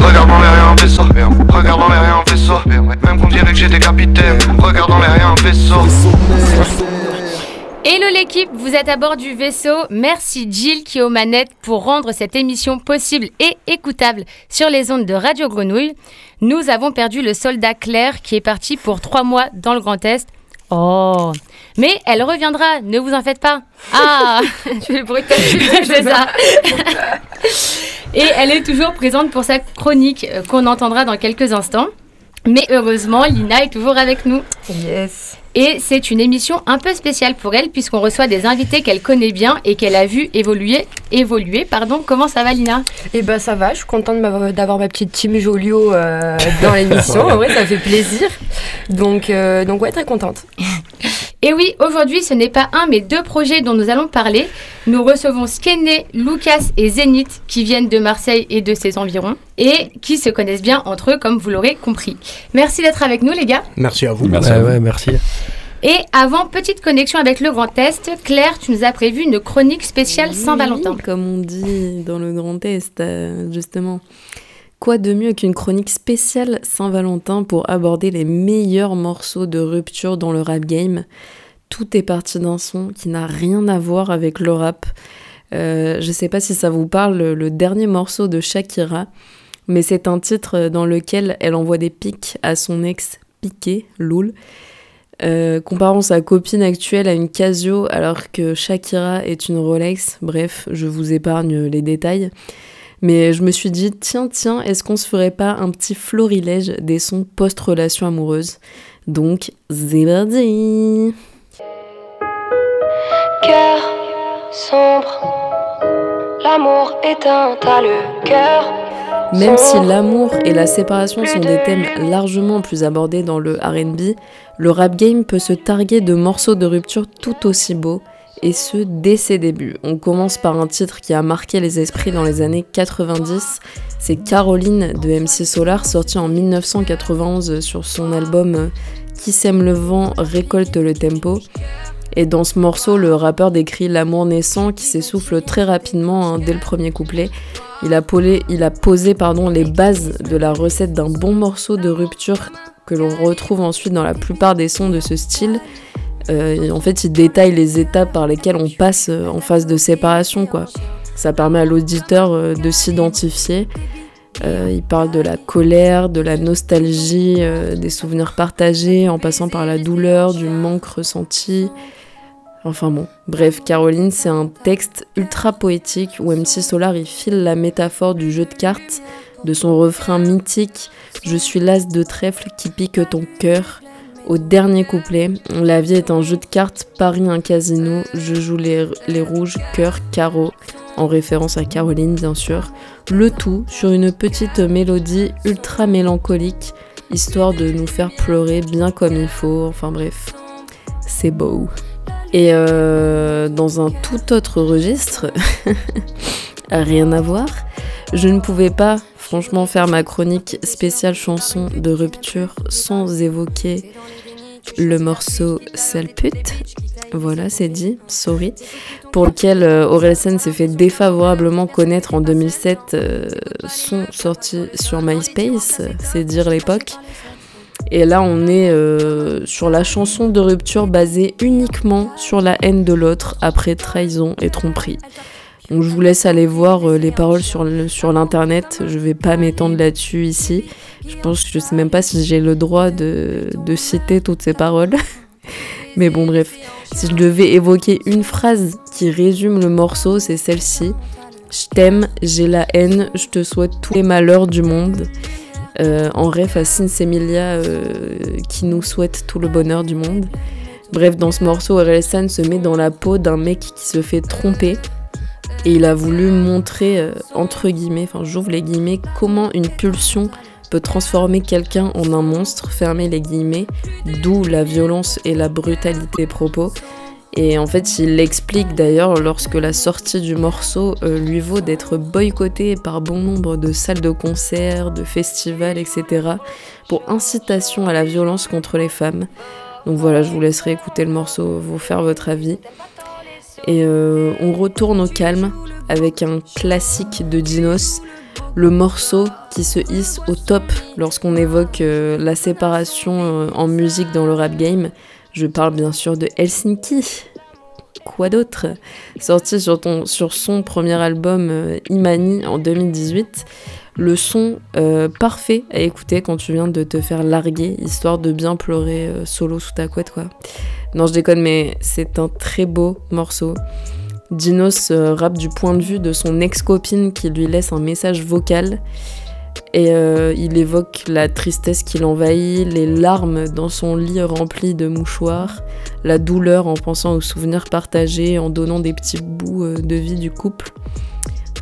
Regarde dans les rien vaisseau. Regarde les rien vaisseau. Même qu'on dirait que j'étais capitaine. Regarde dans les rien vaisseau. Hello l'équipe, vous êtes à bord du vaisseau. Merci Jill qui est aux manettes pour rendre cette émission possible et écoutable sur les ondes de Radio Grenouille. Nous avons perdu le soldat Claire qui est parti pour trois mois dans le Grand Est. Oh, mais elle reviendra, ne vous en faites pas. Ah, je fais le bruit de ça. Et elle est toujours présente pour sa chronique euh, qu'on entendra dans quelques instants. Mais heureusement, Lina est toujours avec nous. Yes. Et c'est une émission un peu spéciale pour elle puisqu'on reçoit des invités qu'elle connaît bien et qu'elle a vu évoluer. Évoluer, pardon. Comment ça va, Lina? Eh ben ça va, je suis contente d'avoir ma petite team Jolio euh, dans l'émission. en vrai, ça fait plaisir. Donc, euh, donc ouais, très contente. Et oui, aujourd'hui, ce n'est pas un mais deux projets dont nous allons parler. Nous recevons Skene, Lucas et Zénith qui viennent de Marseille et de ses environs et qui se connaissent bien entre eux, comme vous l'aurez compris. Merci d'être avec nous, les gars. Merci à vous. Merci. à Ouais, vous. ouais, merci. Et avant, petite connexion avec le Grand Est, Claire, tu nous as prévu une chronique spéciale Saint-Valentin. Oui, comme on dit dans le Grand Est, euh, justement. Quoi de mieux qu'une chronique spéciale Saint-Valentin pour aborder les meilleurs morceaux de rupture dans le rap game? Tout est parti d'un son qui n'a rien à voir avec le rap. Euh, je sais pas si ça vous parle, le, le dernier morceau de Shakira, mais c'est un titre dans lequel elle envoie des pics à son ex Piqué, Loul. Euh, comparant sa copine actuelle à une Casio alors que Shakira est une Rolex, bref, je vous épargne les détails. Mais je me suis dit, tiens, tiens, est-ce qu'on se ferait pas un petit florilège des sons post-relation amoureuse? Donc, c'est Cœur sombre, l'amour éteint à le cœur. Même si l'amour et la séparation sont des thèmes largement plus abordés dans le RB, le rap game peut se targuer de morceaux de rupture tout aussi beaux, et ce dès ses débuts. On commence par un titre qui a marqué les esprits dans les années 90, c'est Caroline de MC Solar, sorti en 1991 sur son album Qui sème le vent récolte le tempo. Et dans ce morceau, le rappeur décrit l'amour naissant qui s'essouffle très rapidement hein, dès le premier couplet. Il a, posé les bases de la recette d'un bon morceau de rupture que l'on retrouve ensuite dans la plupart des sons de ce style. Euh, en fait, il détaille les étapes par lesquelles on passe euh, en phase de séparation. Ça permet à l'auditeur euh, de s'identifier. Il parle de la colère, de la nostalgie, des souvenirs partagés, en passant par la douleur, du manque ressenti. Enfin bon, bref, Caroline, c'est un texte ultra poétique où MC Solar il file la métaphore du jeu de cartes, de son refrain mythique Je suis l'as de trèfle qui pique ton cœur. Au dernier couplet, la vie est un jeu de cartes, Paris un casino, je joue les, les rouges, cœur, carreau, en référence à Caroline bien sûr. Le tout sur une petite mélodie ultra mélancolique, histoire de nous faire pleurer bien comme il faut, enfin bref, c'est beau. Et euh, dans un tout autre registre, rien à voir, je ne pouvais pas franchement faire ma chronique spéciale chanson de rupture sans évoquer le morceau Sale. Voilà, c'est dit, sorry. Pour lequel euh, Orelsen s'est fait défavorablement connaître en 2007, euh, sont sortis sur MySpace, c'est dire l'époque. Et là, on est euh, sur la chanson de rupture basée uniquement sur la haine de l'autre après trahison et tromperie. Donc je vous laisse aller voir euh, les paroles sur sur l'internet. Je vais pas m'étendre là-dessus ici. Je pense que je sais même pas si j'ai le droit de, de citer toutes ces paroles. Mais bon, bref. Si je devais évoquer une phrase qui résume le morceau, c'est celle-ci. Je t'aime, j'ai la haine, je te souhaite tous les malheurs du monde. Euh, en ref à Sinsemilia euh, qui nous souhaite tout le bonheur du monde. Bref, dans ce morceau, Orelsan se met dans la peau d'un mec qui se fait tromper. Et il a voulu montrer, euh, entre guillemets, enfin j'ouvre les guillemets, comment une pulsion peut transformer quelqu'un en un monstre, fermer les guillemets, d'où la violence et la brutalité propos. Et en fait, il l'explique d'ailleurs lorsque la sortie du morceau euh, lui vaut d'être boycotté par bon nombre de salles de concert, de festivals, etc. pour incitation à la violence contre les femmes. Donc voilà, je vous laisserai écouter le morceau, vous faire votre avis. Et euh, on retourne au calme avec un classique de Dinos. le morceau qui se hisse au top lorsqu'on évoque euh, la séparation en musique dans le rap game. Je parle bien sûr de Helsinki. Quoi d'autre? Sorti sur, son premier album euh, Imani en 2018. Le son euh, parfait à écouter quand tu viens de te faire larguer, histoire de bien pleurer euh, solo sous ta couette, quoi. Non, je déconne, mais c'est un très beau morceau. Dinos rappe du point de vue de son ex-copine qui lui laisse un message vocal. Et euh, il évoque la tristesse qui l'envahit, les larmes dans son lit rempli de mouchoirs, la douleur en pensant aux souvenirs partagés, en donnant des petits bouts euh, de vie du couple.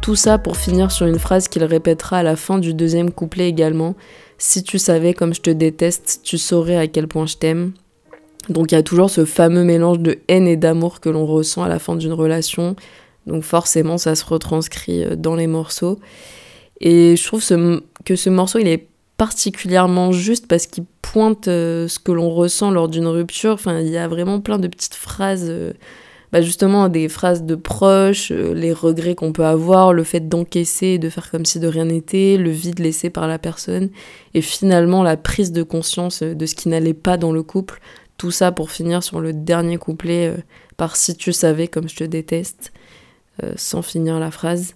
Tout ça pour finir sur une phrase qu'il répétera à la fin du deuxième couplet également. Si tu savais comme je te déteste, tu saurais à quel point je t'aime. Donc il y a toujours ce fameux mélange de haine et d'amour que l'on ressent à la fin d'une relation. Donc forcément ça se retranscrit euh, dans les morceaux. Et je trouve ce- que ce morceau il est particulièrement juste parce qu'il pointe euh, ce que l'on ressent lors d'une rupture. Enfin il y a vraiment plein de petites phrases. euh, bah justement des phrases de proches, euh, les regrets qu'on peut avoir, le fait d'encaisser et de faire comme si de rien n'était, le vide laissé par la personne, et finalement la prise de conscience de ce qui n'allait pas dans le couple. Tout ça pour finir sur le dernier couplet par si tu savais comme je te déteste, sans finir la phrase.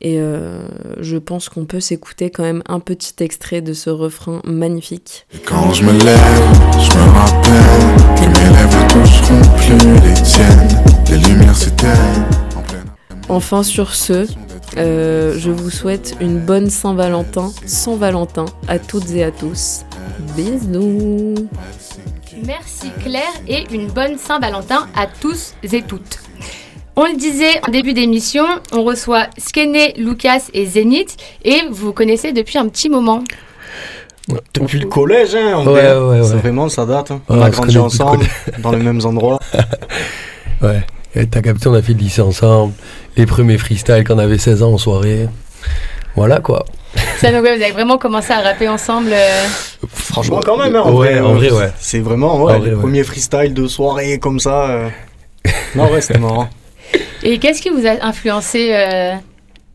Et euh, je pense qu'on peut s'écouter quand même un petit extrait de ce refrain magnifique. Et quand je me lève, je me rappelle que mes lèvres ne toucheront plus les tiennes. Les lumières s'éteignent en pleine Enfin sur ce, euh, je vous souhaite une bonne Saint-Valentin, sans Valentin, à toutes et à tous. Bisous Merci Claire et une bonne Saint-Valentin à tous et toutes. On le disait en début d'émission, on reçoit Skene, Lucas et Zénith et vous connaissez depuis un petit moment. Depuis le collège, hein, en Ouais, vrai. ouais. C'est vraiment, ça date. hein. Ouais, on a on grandi ensemble, dans les mêmes endroits. Ouais. Et t'as capté, on a fait le lycée ensemble. Les premiers freestyles quand on avait 16 ans en soirée. Voilà quoi. Ça, donc, ouais, vous avez vraiment commencé à rapper ensemble. euh, Franchement, quand même, hein, en Ouais, vrai. en euh, vrai, ouais. C'est vraiment, En vrai, les ouais. premiers freestyles de soirée comme ça. euh. Non, ouais, c'était marrant. Et qu'est-ce qui vous a influencé euh,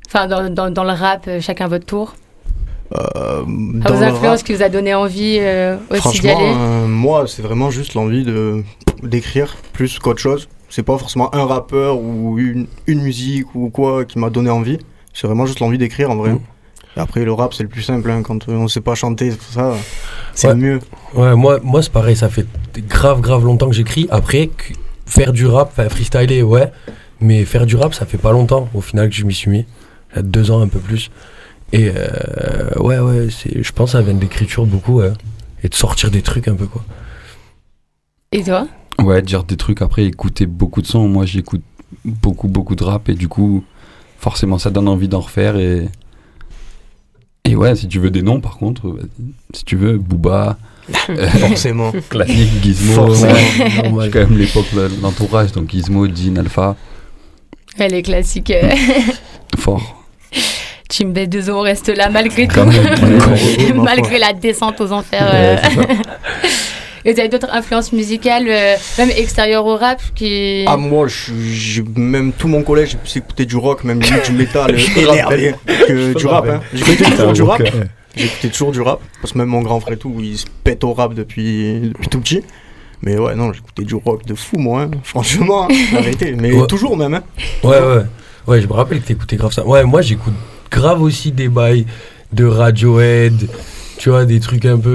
enfin, dans, dans- dans le rap, euh, chacun votre tour? Euh, À dans vos influences rap, qui vous a donné envie euh, aussi d'y aller? euh, moi, c'est vraiment juste l'envie de d'écrire plus qu'autre chose. C'est pas forcément un rappeur ou une, une musique ou quoi qui m'a donné envie. C'est vraiment juste l'envie d'écrire en vrai. Et après, le rap, c'est le plus simple. hein, quand on sait pas chanter, tout ça, c'est Ouais. le mieux. Ouais, moi, moi c'est pareil, ça fait grave, grave longtemps que j'écris. Après, faire du rap, freestyler, ouais. Mais faire du rap, ça fait pas longtemps au final que je m'y suis mis. Il y a deux ans, un peu plus. Et euh, ouais, ouais, c'est- je pense que ça vient de l'écriture beaucoup, ouais. Et de sortir des trucs un peu, quoi. Et toi? Ouais, dire des trucs après, écouter beaucoup de sons. Moi, j'écoute beaucoup, beaucoup de rap et du coup, forcément, ça donne envie d'en refaire. Et, et ouais, si tu veux des noms, par contre, vas-y. si tu veux, Booba, euh, Forcément. classique, Gizmo. Forcément. ouais. Normal. J'ai quand même l'époque de l'entourage, donc Gizmo, Jean, Alpha, Les classiques. euh, fort. Team B2O on reste là malgré tout. Malgré la descente aux enfers. Ouais, euh. Et vous avez d'autres influences musicales, euh, même extérieures au rap, qui... Ah, moi, je, je- même tout mon collège, j'ai pu écouter du rock, même du métal énervé que du rap. Hein. J'écoutais toujours du rap. J'écoutais toujours du rap. Parce que même mon grand frère et tout, il se pète au rap depuis, depuis tout petit. Mais ouais, non, j'écoutais du rock de fou, moi. hein. Franchement, hein, arrêtez. Mais Ouais. toujours même. Hein. Ouais, ouais. Ouais, je me rappelle que t'écoutais grave ça. Ouais, moi j'écoute grave aussi des bails de Radiohead, tu vois, des trucs un peu.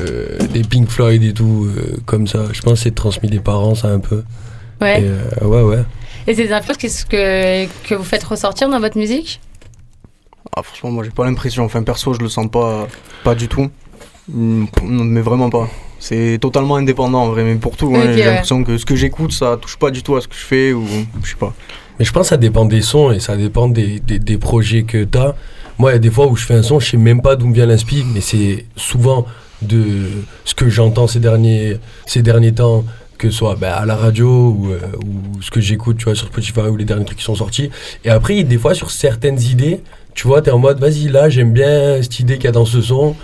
euh, des Pink Floyd et tout, euh, comme ça. Je pense que c'est transmis des parents, ça un peu. Ouais. Et, euh, ouais, ouais. Et ces influences, qu'est-ce que, que vous faites ressortir dans votre musique? Ah, franchement, moi, j'ai pas l'impression. Enfin, perso, je le sens pas, pas du tout. Mm, Mais vraiment pas. C'est totalement indépendant en vrai. Mais pour tout, hein, j'ai ouais. l'impression que ce que j'écoute, ça touche pas du tout à ce que je fais ou je sais pas. Mais je pense que ça dépend des sons et ça dépend des, des, des projets que t'as. Moi, il y a des fois où je fais un son, je sais même pas d'où me vient l'inspi, mais c'est souvent de ce que j'entends ces derniers, ces derniers temps, que ce soit bah, à la radio ou, euh, ou ce que j'écoute, tu vois, sur Spotify ou les derniers trucs qui sont sortis. Et après, des fois, sur certaines idées, tu vois, t'es en mode, vas-y, là, j'aime bien cette idée qu'il y a dans ce son.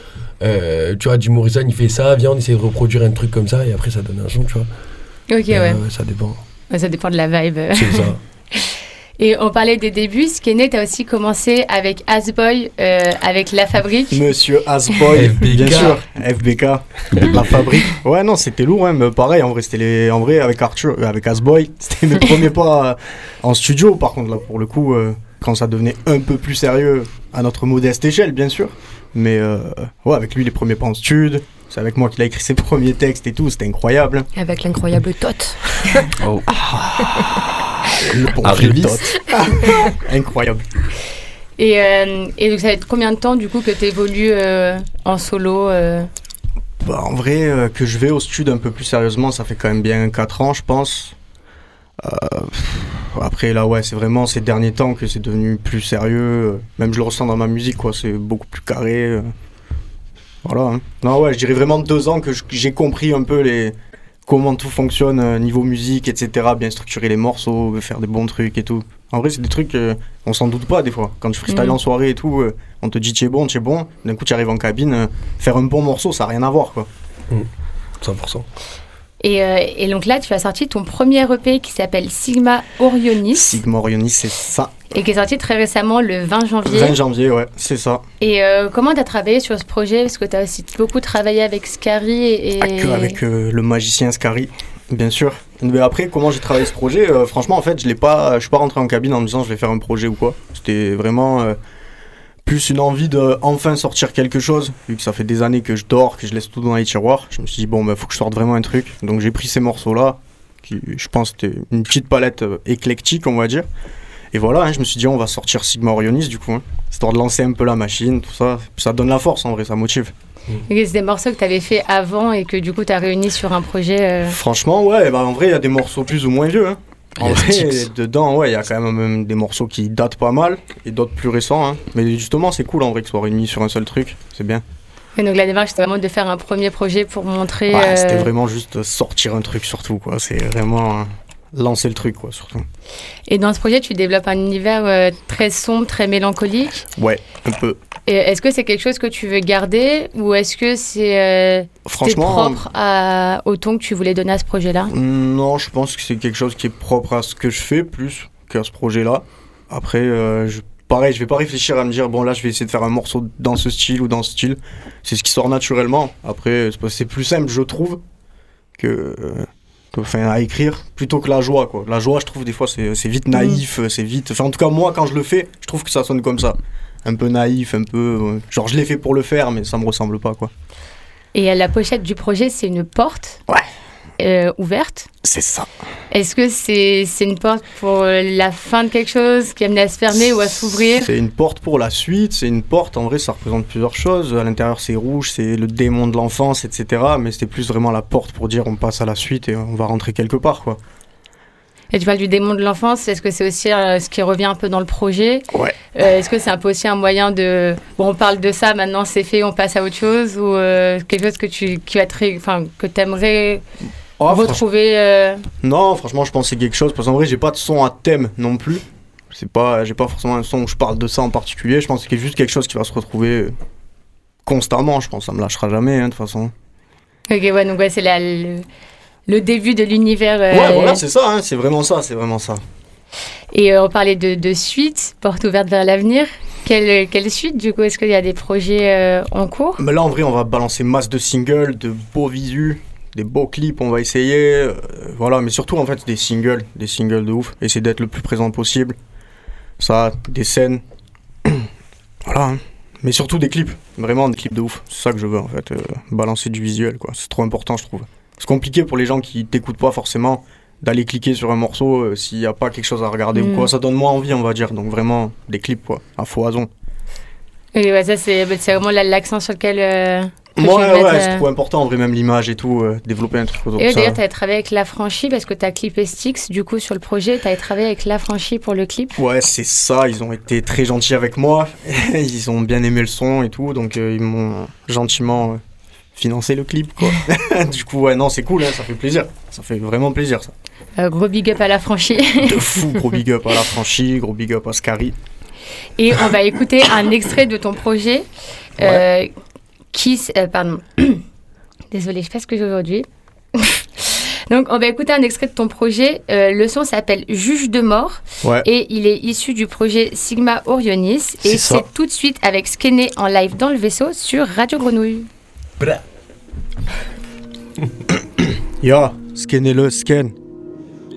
Euh, tu vois, Jim Morrison, il fait ça, viens, on essaie de reproduire un truc comme ça, et après, ça donne un son, tu vois. Ok, Et, ouais. euh, ça dépend. Ça dépend de la vibe. C'est ça. Et on parlait des débuts. Skené, tu as aussi commencé avec Asboy, euh, avec La Fabrique. Monsieur Asboy, FBK. bien sûr. FBK, la fabrique. Ouais, non, c'était lourd, hein, mais pareil, en vrai, c'était les... en vrai, avec Arthur, euh, avec Asboy, c'était mes premiers pas euh, en studio, par contre, là, pour le coup, euh, quand ça devenait un peu plus sérieux, à notre modeste échelle, bien sûr. Mais euh, ouais, avec lui, les premiers pas en stud, c'est avec moi qu'il a écrit ses premiers textes et tout, c'était incroyable. Avec l'incroyable Tot. Oh. Le bon. Tot. incroyable. Et, euh, et donc, ça va être combien de temps, du coup, que tu évolues en solo euh? Bah, en vrai, euh, que je vais au stud un peu plus sérieusement, ça fait quand même bien 4 ans, je pense. Euh, après, là, ouais, c'est vraiment ces derniers temps que c'est devenu plus sérieux. Même je le ressens dans ma musique, quoi. C'est beaucoup plus carré. euh. Voilà. hein. Non, ouais, je dirais vraiment deux ans que j'ai compris un peu les comment tout fonctionne euh, niveau musique, etc. Bien structurer les morceaux, faire des bons trucs et tout. En vrai, c'est des trucs, euh, on s'en doute pas des fois. Quand tu freestyles Mhm. en soirée et tout, euh, on te dit tu es bon, tu es bon. D'un coup, tu arrives en cabine, euh, faire un bon morceau, ça n'a rien à voir, quoi. 100%. Et, euh, et donc là, tu as sorti ton premier EP qui s'appelle Sigma Orionis Sigma Orionis, c'est ça. et qui est sorti très récemment le 20 janvier. 20 janvier, ouais, c'est ça. Et euh, comment tu as travaillé sur ce projet? Parce que tu as aussi beaucoup travaillé avec Scary et. Ah, que avec euh, le magicien Scary, bien sûr. Mais après, comment j'ai travaillé ce projet? Franchement, en fait, je je suis pas rentré en cabine en me disant je vais faire un projet ou quoi. C'était vraiment plus une envie de enfin sortir quelque chose. Vu que ça fait des années que je dors, que je laisse tout dans les tiroirs, je me suis dit bon, bah faut que je sorte vraiment un truc. Donc j'ai pris ces morceaux là, qui, je pense, c'était une petite palette euh, éclectique, on va dire. Et voilà, hein, je me suis dit on va sortir Sigma Orionis du coup, hein, histoire de lancer un peu la machine, tout ça. Ça donne la force en vrai, ça motive. c'est des morceaux que tu avais fait avant et que du coup tu as réunis sur un projet. euh, Franchement, ouais, bah en vrai, il y a des morceaux plus ou moins vieux. Hein. En vrai, dedans, ouais, il y a quand même, des morceaux qui datent pas mal et d'autres plus récents. Hein. Mais justement, c'est cool en vrai que ce soit réunis sur un seul truc. C'est bien. Et donc la démarche, c'était vraiment de faire un premier projet pour montrer. Ouais, euh, C'était vraiment juste sortir un truc surtout, quoi. C'est vraiment euh, lancer le truc, quoi, surtout. Et dans ce projet, tu développes un univers euh, très sombre, très mélancolique. Ouais, un peu. Est-ce que c'est quelque chose que tu veux garder ou est-ce que c'est euh, Franchement, propre à, au ton que tu voulais donner à ce projet-là? Non, je pense que c'est quelque chose qui est propre à ce que je fais plus qu'à ce projet-là. Après, euh, je, pareil, je vais pas réfléchir à me dire bon là je vais essayer de faire un morceau dans ce style ou dans ce style. C'est ce qui sort naturellement. Après, c'est plus simple, je trouve, que, euh, que, enfin, à écrire plutôt que la joie quoi. La joie, je trouve des fois c'est vite naïf, euh, c'est vite. Enfin en tout cas moi quand je le fais, je trouve que ça sonne comme ça. Un peu naïf, un peu euh, genre je l'ai fait pour le faire, mais ça me ressemble pas quoi. Et la pochette du projet, c'est une porte? Ouais. Euh, ouverte. C'est ça. Est-ce que c'est c'est une porte pour la fin de quelque chose qui est amenée à se fermer ou à s'ouvrir? C'est une porte pour la suite, c'est une porte, en vrai ça représente plusieurs choses. À l'intérieur c'est rouge, c'est le démon de l'enfance, etc. Mais c'était plus vraiment la porte pour dire on passe à la suite et on va rentrer quelque part quoi. Et tu parles du démon de l'enfance, est-ce que c'est aussi euh, ce qui revient un peu dans le projet? Ouais. Euh, Est-ce que c'est un peu aussi un moyen de... Bon, on parle de ça, maintenant c'est fait, on passe à autre chose Ou euh, quelque chose que tu enfin, que aimerais Oh, franch- retrouver euh, Non, franchement je c'est quelque chose, parce qu'en vrai j'ai pas de son à thème non plus. C'est pas, j'ai pas forcément un son où je parle de ça en particulier, je pense que c'est juste quelque chose qui va se retrouver euh, constamment, je pense, ça me lâchera jamais hein, de toute façon. Ok, ouais, donc ouais, c'est la- le, le début de l'univers. euh, Ouais voilà c'est ça, hein, c'est vraiment ça, c'est vraiment ça. Et euh, on parlait de, de suite, porte ouverte vers l'avenir. Quelle, quelle suite, du coup? Est-ce qu'il y a des projets euh, en cours? Mais là, en vrai, on va balancer masse de singles, de beaux visus, des beaux clips, on va essayer. euh, voilà, mais surtout, en fait, des singles, des singles de ouf. Essayer d'être le plus présent possible. Ça, des scènes. voilà. hein. Mais surtout des clips. Vraiment des clips de ouf. C'est ça que je veux, en fait. euh, balancer du visuel, quoi. C'est trop important, je trouve. C'est compliqué pour les gens qui t'écoutent pas forcément d'aller cliquer sur un morceau euh, s'il n'y a pas quelque chose à regarder Mm. ou quoi. Ça donne moins envie, on va dire. Donc, vraiment, des clips, quoi. À foison. Et ouais, ça, c'est bah, vraiment l'accent sur lequel. euh, Ouais, ouais, mettre, c'est euh. trop important, en vrai, même l'image et tout, euh, développer un truc autour Et d'ailleurs, tu as travaillé avec La Franchie parce que tu as clippé Styx, du coup, sur le projet. Tu as travaillé avec La Franchie pour le clip. Ouais, c'est ça, ils ont été très gentils avec moi, ils ont bien aimé le son et tout, donc euh, ils m'ont gentiment financé le clip, quoi. du coup, ouais, non, c'est cool, hein, ça fait plaisir, ça fait vraiment plaisir, ça. Euh, gros big up à La Franchie. De fou, gros big up à la franchise, gros big up à Scary. Et on va écouter un extrait de ton projet euh, qui. s- euh, pardon. Désolée, je sais pas ce que j'ai aujourd'hui. Donc, on va écouter un extrait de ton projet. Euh, le son s'appelle Juge de mort. Ouais. Et il est issu du projet Sigma Orionis. Et C'est tout de suite avec Skené en live dans le vaisseau sur Radio Grenouille. Ya, scannez-le, scan.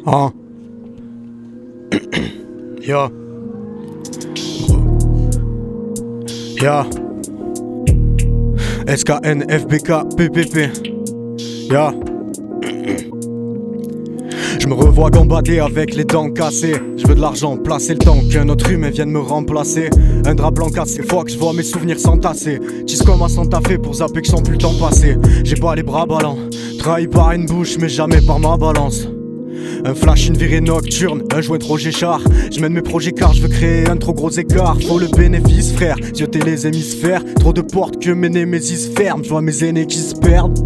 Hein. Ya. Ya. SKN, FBK, PPP. Ya. Je me revois gambader avec les dents cassées. Je veux de l'argent, placer le temps qu'un autre humain vienne me remplacer. Un drap blanc cassé, faut que je vois mes souvenirs s'entasser. Tisse comme un Santa Fe pour zapper que je sens plus le temps passer. J'ai pas les bras ballants, trahi par une bouche, mais jamais par ma balance. Un flash, une virée nocturne, un joint trop géchard. Je mène mes projets car je veux créer un trop gros écart. Faut le bénéfice, frère. Zioter les hémisphères. Trop de portes que mes némésis ferment. Je vois mes aînés qui se perdent.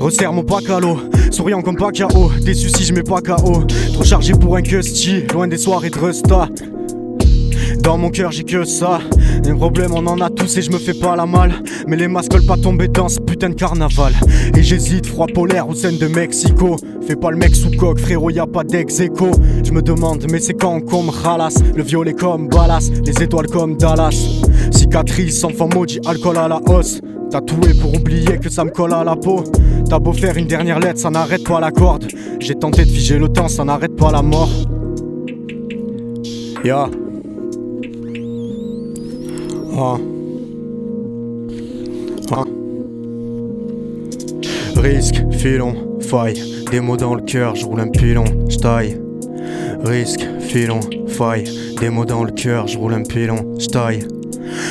Resserre mon pack à l'eau, souriant comme pas KO. Déçu si je mets pas KO. Trop chargé pour un custy, loin des soirées de resta. Dans mon cœur j'ai que ça. Des problèmes on en a tous et je me fais pas la malle. Mais les masques veulent pas tomber dans ce putain de carnaval. Et j'hésite, froid polaire ou scène de Mexico. Fais pas le mec sous coque frérot y a pas dex écho Je me demande mais c'est quand qu'on me ralasse. Le violet comme Ballas, les étoiles comme Dallas. Cicatrice, enfant maudit, alcool à la hausse. Tatoué pour oublier que ça me colle à la peau. T'as beau faire une dernière lettre, ça n'arrête pas la corde. J'ai tenté de figer le temps, ça n'arrête pas la mort. Ya Ah. Risque, filon, faille, des mots dans le cœur, je roule un pilon, je taille. Risque, filon, faille, des mots dans le cœur, je roule un pilon, je taille.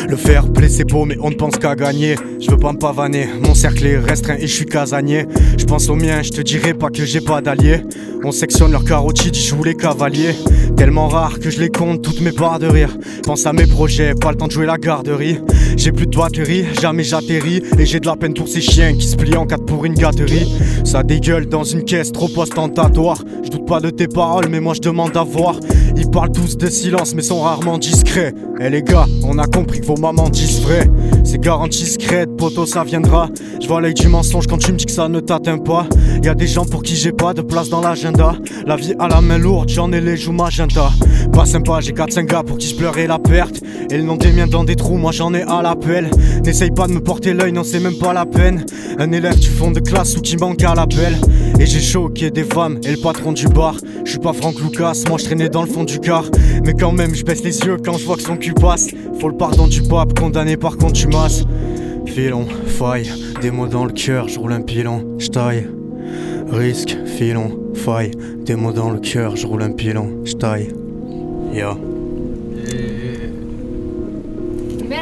Le fair play c'est beau mais on ne pense qu'à gagner Je veux pas me pavaner, mon cercle est restreint et je suis casanier Je pense au mien, je te dirai pas que j'ai pas d'alliés. On sectionne leurs carotides, ils jouent les cavaliers. Tellement rare que je les compte toutes mes barres de rire. Pense à mes projets, pas le temps de jouer la garderie. J'ai plus de batterie, jamais j'atterris. Et j'ai de la peine pour ces chiens qui se plient en quatre pour une gâterie. Ça dégueule dans une caisse trop ostentatoire Je doute pas de tes paroles mais moi je demande à voir Ils parlent tous de silence mais sont rarement discrets. Eh les gars, on a compris que vos mamans disent vrai. C'est garanti secrète, poteau ça viendra. Je vois l'œil du mensonge quand tu me dis que ça ne t'atteint pas. Y a des gens pour qui j'ai pas de place dans l'agenda. La vie à la main lourde, j'en ai les joues magenta. Pas sympa, j'ai 4-5 gars pour qui je pleurais la perte. Et le nom des miens dans des trous, moi j'en ai à l'appel. N'essaye pas de me porter l'œil, non c'est même pas la peine. Un élève du fond de classe ou qui manque à l'appel Et j'ai choqué des femmes et le patron du bar. Je suis pas Franck Lucas, moi je traînais dans le fond du car. Mais quand même je baisse les yeux quand je vois que son cul passe. Faut le pardon du pape, condamné par contumace Filon, faille, des mots dans le cœur, je roule un pilon, je Risque, filon, faille, des mots dans le cœur, je roule un pilon, je taille. Ya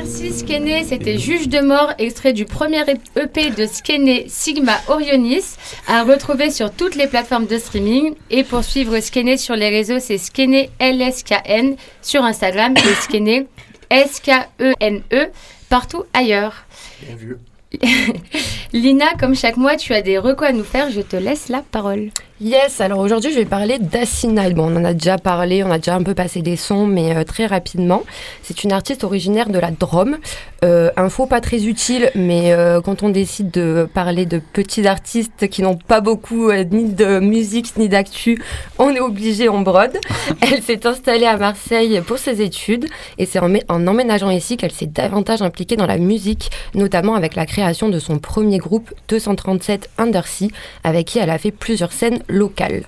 Merci Skené, c'était Juge de mort, extrait du premier EP de Skené Sigma Orionis, à retrouver sur toutes les plateformes de streaming. Et pour suivre Skené sur les réseaux, c'est Skené LSKN sur Instagram et S-K-E-N-E E partout ailleurs. Bien vu Lina, comme chaque mois, tu as des recos à nous faire, je te laisse la parole. Yes, alors aujourd'hui je vais parler d'Asinai. Bon, on en a déjà parlé, on a déjà un peu passé des sons, mais euh, très rapidement. C'est une artiste originaire de la Drôme. Euh, info pas très utile, mais euh, quand on décide de parler de petits artistes qui n'ont pas beaucoup euh, ni de musique ni d'actu, on est obligé, on brode. Elle s'est installée à Marseille pour ses études et c'est en, en emménageant ici qu'elle s'est davantage impliquée dans la musique, notamment avec la création de son premier groupe 237 Undersea, avec qui elle a fait plusieurs scènes locales.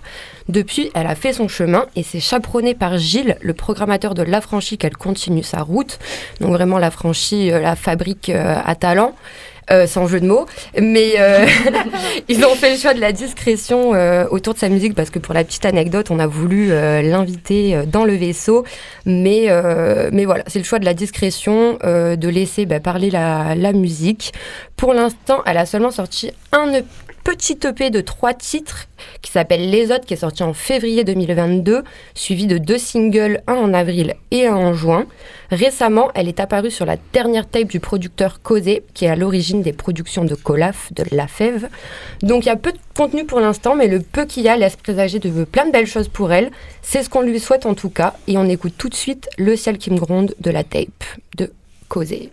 Depuis, elle a fait son chemin et c'est chaperonnée par Gilles, le programmateur de L'Affranchi, qu'elle continue sa route. Donc vraiment, L'Affranchi, euh, la fabrique euh, à talent. Euh, sans jeu de mots, mais ils ont fait le choix de la discrétion autour de sa musique parce que pour la petite anecdote, on a voulu l'inviter dans le vaisseau, mais, mais voilà, c'est le choix de la discrétion, de laisser bah, parler la, la musique. Pour l'instant, elle a seulement sorti un EP petit EP de trois titres qui s'appelle Les Autres, qui est sorti en février 2022, suivi de deux singles, un en avril et un en juin. Récemment, elle est apparue sur la dernière tape du producteur Causé, qui est à l'origine des productions de Colaf, de La Fève. Donc il y a peu de contenu pour l'instant, mais le peu qu'il y a laisse présager de plein de belles choses pour elle. C'est ce qu'on lui souhaite en tout cas, et on écoute tout de suite Le ciel qui me gronde de la tape de Causé.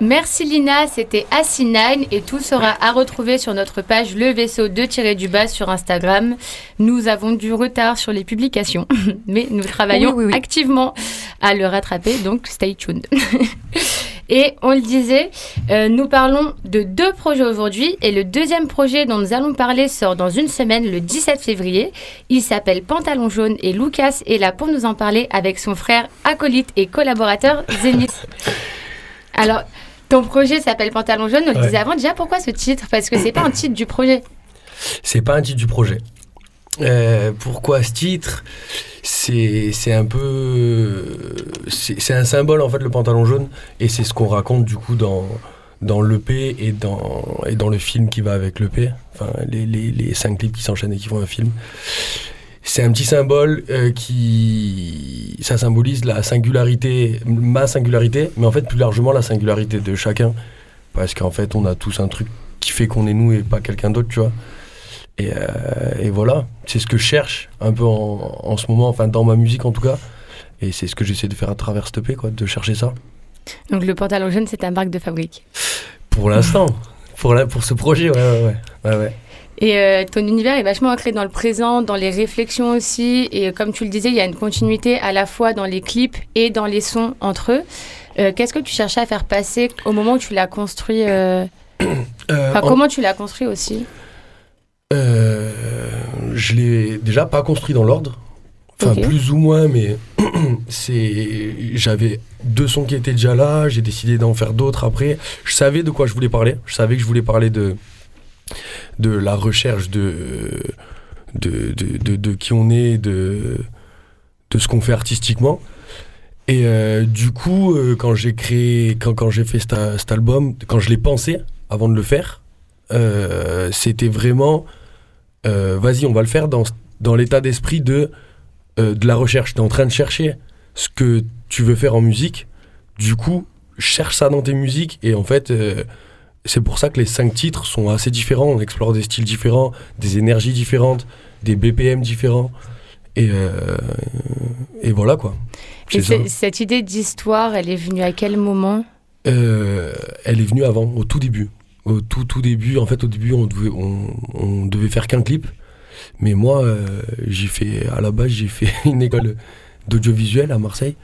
Merci Lina, c'était Asinine et tout sera à retrouver sur notre page Le Vaisseau de tirer du bas sur Instagram. Nous avons du retard sur les publications, mais nous travaillons Oui, oui, oui. activement à le rattraper, donc stay tuned. et on le disait, euh, nous parlons de deux projets aujourd'hui et le deuxième projet dont nous allons parler sort dans une semaine, le 17 février. Il s'appelle Pantalon jaune et Lucas est là pour nous en parler avec son frère acolyte et collaborateur Zénith. Alors, ton projet s'appelle Pantalon jaune. On le Ouais. disait avant déjà. Pourquoi ce titre? Parce que c'est pas un titre du projet. C'est pas un titre du projet. Euh, pourquoi ce titre? C'est un peu. C'est c'est un symbole en fait, le pantalon jaune. Et c'est ce qu'on raconte du coup dans, dans l'EP et dans, et dans le film qui va avec l'EP. Enfin, les, les, les cinq clips qui s'enchaînent et qui font un film. C'est un petit symbole euh, qui. Ça symbolise la singularité, ma singularité, mais en fait plus largement la singularité de chacun. Parce qu'en fait, on a tous un truc qui fait qu'on est nous et pas quelqu'un d'autre, tu vois. Et, euh, et voilà, c'est ce que je cherche un peu en, en ce moment, enfin dans ma musique en tout cas. Et c'est ce que j'essaie de faire à travers cette EP, quoi, de chercher ça. Donc le pantalon jaune, c'est ta marque de fabrique? Pour l'instant, pour, la, pour ce projet, ouais, ouais, ouais. ouais, ouais. Et euh, ton univers est vachement ancré dans le présent, dans les réflexions aussi. Et euh, comme tu le disais, il y a une continuité à la fois dans les clips et dans les sons entre eux. Euh, Qu'est-ce que tu cherchais à faire passer au moment où tu l'as construit euh, Enfin, en- comment tu l'as construit aussi? Je l'ai déjà pas construit dans l'ordre. Enfin, plus ou moins, mais c'est. J'avais deux sons qui étaient déjà là, j'ai décidé d'en faire d'autres après. Je savais de quoi je voulais parler. Je savais que je voulais parler de, de la recherche de, de, de, de- qui on est, de, de ce qu'on fait artistiquement. Et euh, du coup, euh, quand j'ai créé, quand, quand j'ai fait cet, album, quand je l'ai pensé avant de le faire, euh, c'était vraiment vas-y, on va le faire dans, dans l'état d'esprit de, de la recherche. Tu es en train de chercher ce que tu veux faire en musique. Du coup, cherche ça dans tes musiques. Et en fait, c'est pour ça que les cinq titres sont assez différents. On explore des styles différents, des énergies différentes, des BPM différents. Et, euh, et voilà quoi. Et cette idée d'histoire, elle est venue à quel moment? Euh, elle est venue avant, au tout début. Au tout tout début, en fait, au début, on devait, on, on devait faire qu'un clip. Mais moi, euh, j'ai fait, à la base, j'ai fait une école d'audiovisuel à Marseille.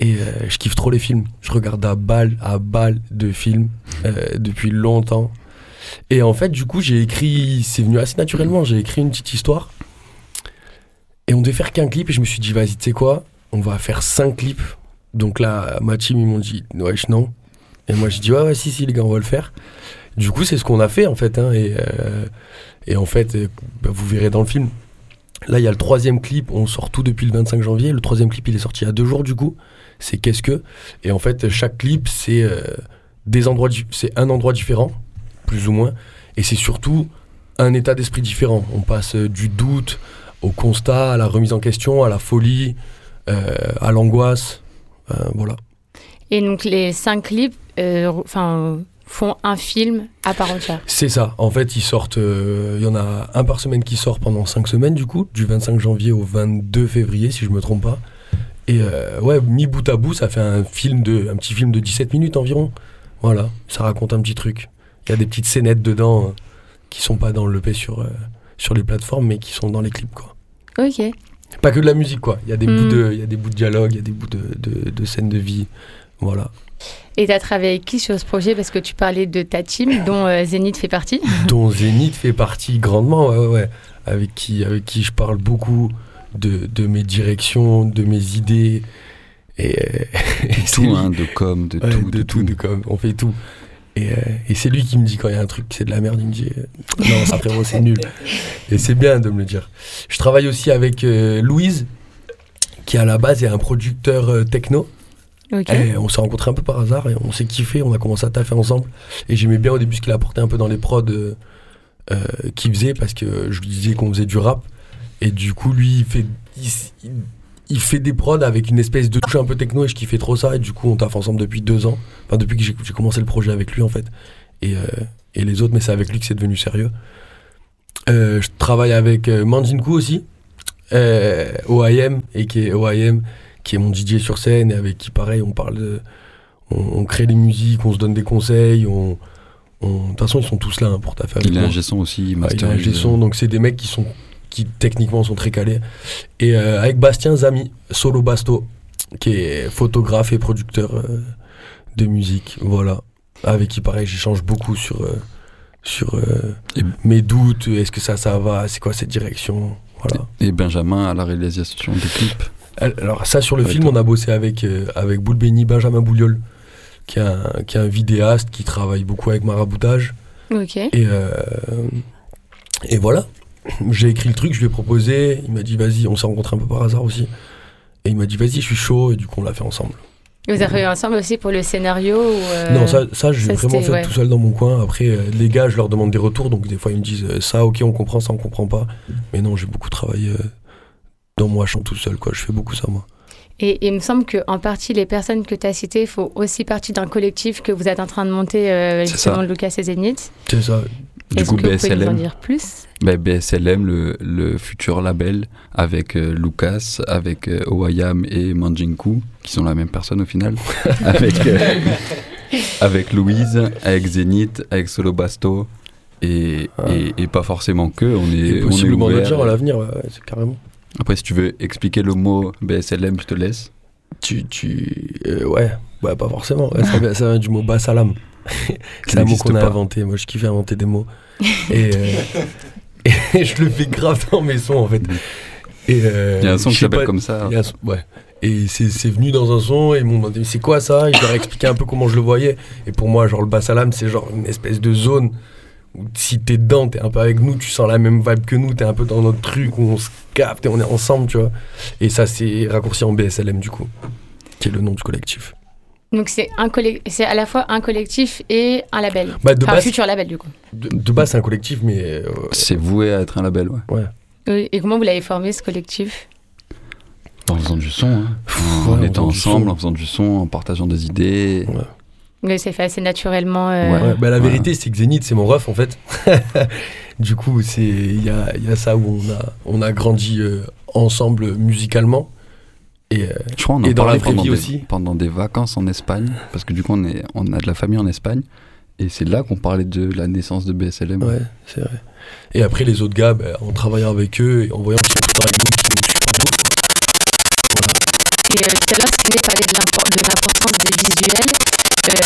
Et euh, je kiffe trop les films. Je regarde à balle, à balle de films euh, depuis longtemps. Et en fait, du coup, j'ai écrit, c'est venu assez naturellement, j'ai écrit une petite histoire. Et on devait faire qu'un clip et je me suis dit, vas-y, tu sais quoi, on va faire cinq clips. Donc là, ma team, ils m'ont dit, wesh, non. Et moi, j'ai dit, ouais, ouais, si, si, les gars, on va le faire. Du coup, c'est ce qu'on a fait, en fait. hein, et, euh, et en fait, bah, vous verrez dans le film. Là, il y a le troisième clip, on sort tout depuis le 25 janvier. Le troisième clip, il est sorti il y a deux jours, du coup. C'est Qu'est-ce que Et en fait, chaque clip, c'est euh, des endroits, c'est un endroit différent, plus ou moins. Et c'est surtout un état d'esprit différent. On passe euh, du doute au constat, à la remise en question, à la folie, euh, à l'angoisse. Voilà. Et donc les cinq clips enfin, font un film à part entière. C'est ça. En fait, ils sortent. euh, Il y en a un par semaine qui sort pendant 5 semaines, du coup, du 25 janvier au 22 février, si je me trompe pas. Et euh, ouais, mis bout à bout, ça fait un film de, un petit film de 17 minutes environ. Voilà, ça raconte un petit truc. Il y a des petites scénettes dedans euh, qui sont pas dans l'EP sur, euh, sur les plateformes, mais qui sont dans les clips, quoi. Ok. Pas que de la musique, quoi. Il y a des, Mm. bouts, de, il y a des bouts de dialogue, il y a des bouts de, de, de scènes de vie. Voilà. Et tu as travaillé avec qui sur ce projet? Parce que tu parlais de ta team, dont euh, Zénith fait partie. dont Zénith fait partie grandement, ouais, ouais, ouais. Avec qui, avec qui je parle beaucoup de, de mes directions, de mes idées. Et, euh, et Tout, lui- hein, de com, de Ouais, tout, de tout, de com, on fait tout. Et, euh, et c'est lui qui me dit quand il y a un truc, c'est de la merde, il me dit euh, non, ça frérot, c'est nul. Et c'est bien de me le dire. Je travaille aussi avec euh, Louise, qui à la base est un producteur euh, techno. Et on s'est rencontrés un peu par hasard et on s'est kiffé, on a commencé à taffer ensemble. Et j'aimais bien au début ce qu'il apportait un peu dans les prods qu'il faisait parce que je lui disais qu'on faisait du rap. Et du coup, lui, il fait, il, il- il fait des prods avec une espèce de touche un peu techno et je kiffais trop ça. Et du coup, on taffe ensemble depuis deux ans. Enfin, depuis que j'ai commencé le projet avec lui en fait. Et, euh, et les autres, mais c'est avec lui que c'est devenu sérieux. Euh, je travaille avec euh, Mandinku aussi, OIM, et qui est OIM, qui est mon DJ sur scène, et avec qui, pareil, on parle de. On, on crée des musiques, on se donne des conseils, on. De toute façon, ils sont tous là hein, pour ta famille. Il est un son aussi, il est masterise. ingé son, donc c'est des mecs qui sont qui techniquement sont très calés. Et euh, avec Bastien Zami, solo basto, qui est photographe et producteur euh, de musique, voilà. Avec qui pareil, j'échange beaucoup sur euh, sur euh, mes doutes. Est-ce que ça, ça va? C'est quoi cette direction? Voilà. Et Benjamin à la réalisation des clips? Alors ça sur le Avec film, toi. on a bossé avec euh, avec Boule Béni, Benjamin Bouliol, qui est un qui est un vidéaste qui travaille beaucoup avec maraboutage. Ok. Et, euh, et voilà. J'ai écrit le truc, je lui ai proposé. Il m'a dit, vas-y, on s'est rencontrés un peu par hasard aussi. Et il m'a dit, vas-y, je suis chaud. Et du coup, on l'a fait ensemble. Et vous avez travaillé ensemble aussi pour le scénario ou, euh, non, ça, ça j'ai vraiment fait ouais. tout seul dans mon coin. Après, euh, les gars, je leur demande des retours. Donc, des fois, ils me disent, euh, ça, ok, on comprend, ça, on comprend pas. Mais non, j'ai beaucoup travaillé dans moi, champ tout seul. Quoi. Je fais beaucoup ça, moi. Et et il me semble qu'en partie, les personnes que tu as citées font aussi partie d'un collectif que vous êtes en train de monter, euh, ça. Lucas et Zénith. C'est ça. Du coup, que vous pouvez nous en BSLM. dire plus? Bah, BSLM, le, le futur label, avec euh, Lucas, avec euh, OIAM et Manjinku, qui sont la même personne au final, avec, euh, avec Louise, avec Zénith, avec Solo Basto, et, et, et pas forcément que. On est, Et on est possiblement ouvert. à l'avenir, ouais, carrément. Après, si tu veux expliquer le mot BSLM, je te laisse. Tu. tu euh, ouais, ouais, pas forcément. Ouais, ça, vient, ça vient du mot basalam. C'est un mot qu'on a inventé. Moi, je kiffe inventer des mots. Et, euh, et je le fais grave dans mes sons, en fait. Et, euh, Il y a un son qui s'appelle comme ça. son- ouais. Et c'est c'est venu dans un son, et ils m'ont demandé c'est quoi ça? Et je leur ai expliqué un peu comment je le voyais. Et pour moi, genre, le basalam, c'est genre une espèce de zone où si t'es dedans, t'es un peu avec nous, tu sens la même vibe que nous, t'es un peu dans notre truc où on se capte et on est ensemble, tu vois. Et ça, c'est raccourci en BSLM, du coup, qui est le nom du collectif. Donc c'est un c'est à la fois un collectif et un label. Bah, de Enfin, un futur label du coup. De, de base, c'est un collectif, mais. euh, C'est voué à être un label, ouais. ouais. Oui, Et comment vous l'avez formé ce collectif? En faisant du son, hein. en, Ouais, en étant ensemble, en faisant du son, en partageant des idées. Mais c'est fait assez naturellement. euh, Ouais, bah, la Ouais. vérité, c'est que Zénith, c'est mon ref, en fait. du coup, c'est il y a, il y a ça où on a, on a grandi euh, ensemble musicalement. Et, euh, Je crois qu'on en et dans la parlait vraie pendant vie des, aussi. pendant des vacances en Espagne, parce que du coup on, est, on a de la famille en Espagne, et c'est là qu'on parlait de la naissance de BSLM. Ouais, c'est vrai. Et après, les autres gars, bah, en travaillant avec eux et en voyant potes, quoi. Et euh, tout à l'heure, Stevie parlait de l'impor- Euh,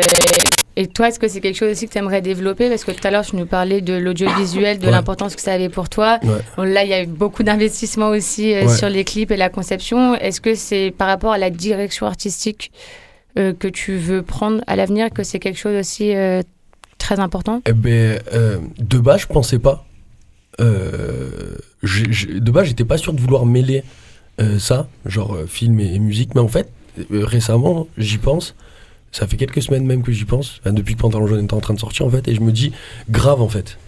et toi, est-ce que c'est quelque chose aussi que tu aimerais développer? Parce que tout à l'heure, tu nous parlais de l'audiovisuel, de Ouais. l'importance que ça avait pour toi. Ouais. Bon, là, il y a eu beaucoup d'investissements aussi euh, Ouais. sur les clips et la conception. Est-ce que c'est par rapport à la direction artistique euh, que tu veux prendre à l'avenir que c'est quelque chose aussi euh, très important? Eh ben, de base, je pensais pas. J'ai- de base, j'étais pas sûr de vouloir mêler ça, genre film et, et musique. Mais en fait, récemment, j'y pense. Ça fait quelques semaines même que j'y pense. Depuis que Pantalon Jaune était en train de sortir, en fait. Et je me dis, grave, en fait.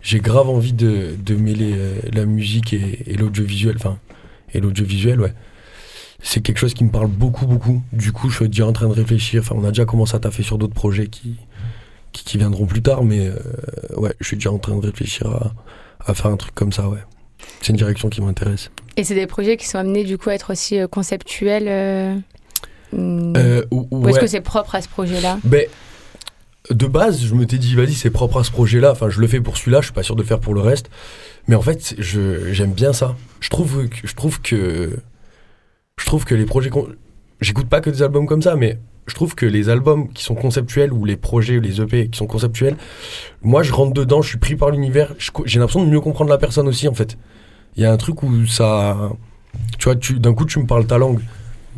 J'ai grave envie de, de mêler euh, la musique et, l'audiovisuel. Enfin, et l'audiovisuel, ouais. C'est quelque chose qui me parle beaucoup, beaucoup. Du coup, je suis déjà en train de réfléchir. Enfin, on a déjà commencé à taffer sur d'autres projets qui, qui, viendront plus tard, mais euh, ouais, je suis déjà en train de réfléchir à, à faire un truc comme ça, ouais. C'est une direction qui m'intéresse. Et c'est des projets qui sont amenés du coup à être aussi euh, conceptuels Euh, ou- Ou est-ce que c'est propre à ce projet-là Ben, de base, je me t'ai dit, vas-y, c'est propre à ce projet-là. Enfin, je le fais pour celui-là, je suis pas sûr de le faire pour le reste. Mais en fait, j'aime bien ça. Je trouve que, je trouve que, je trouve que les projets, j'écoute pas que des albums comme ça, mais je trouve que les albums qui sont conceptuels ou les projets, les EP qui sont conceptuels, moi, je rentre dedans, je suis pris par l'univers. J'ai l'impression de mieux comprendre la personne aussi, en fait. Il y a un truc où ça, tu vois, tu, d'un coup, tu me parles ta langue.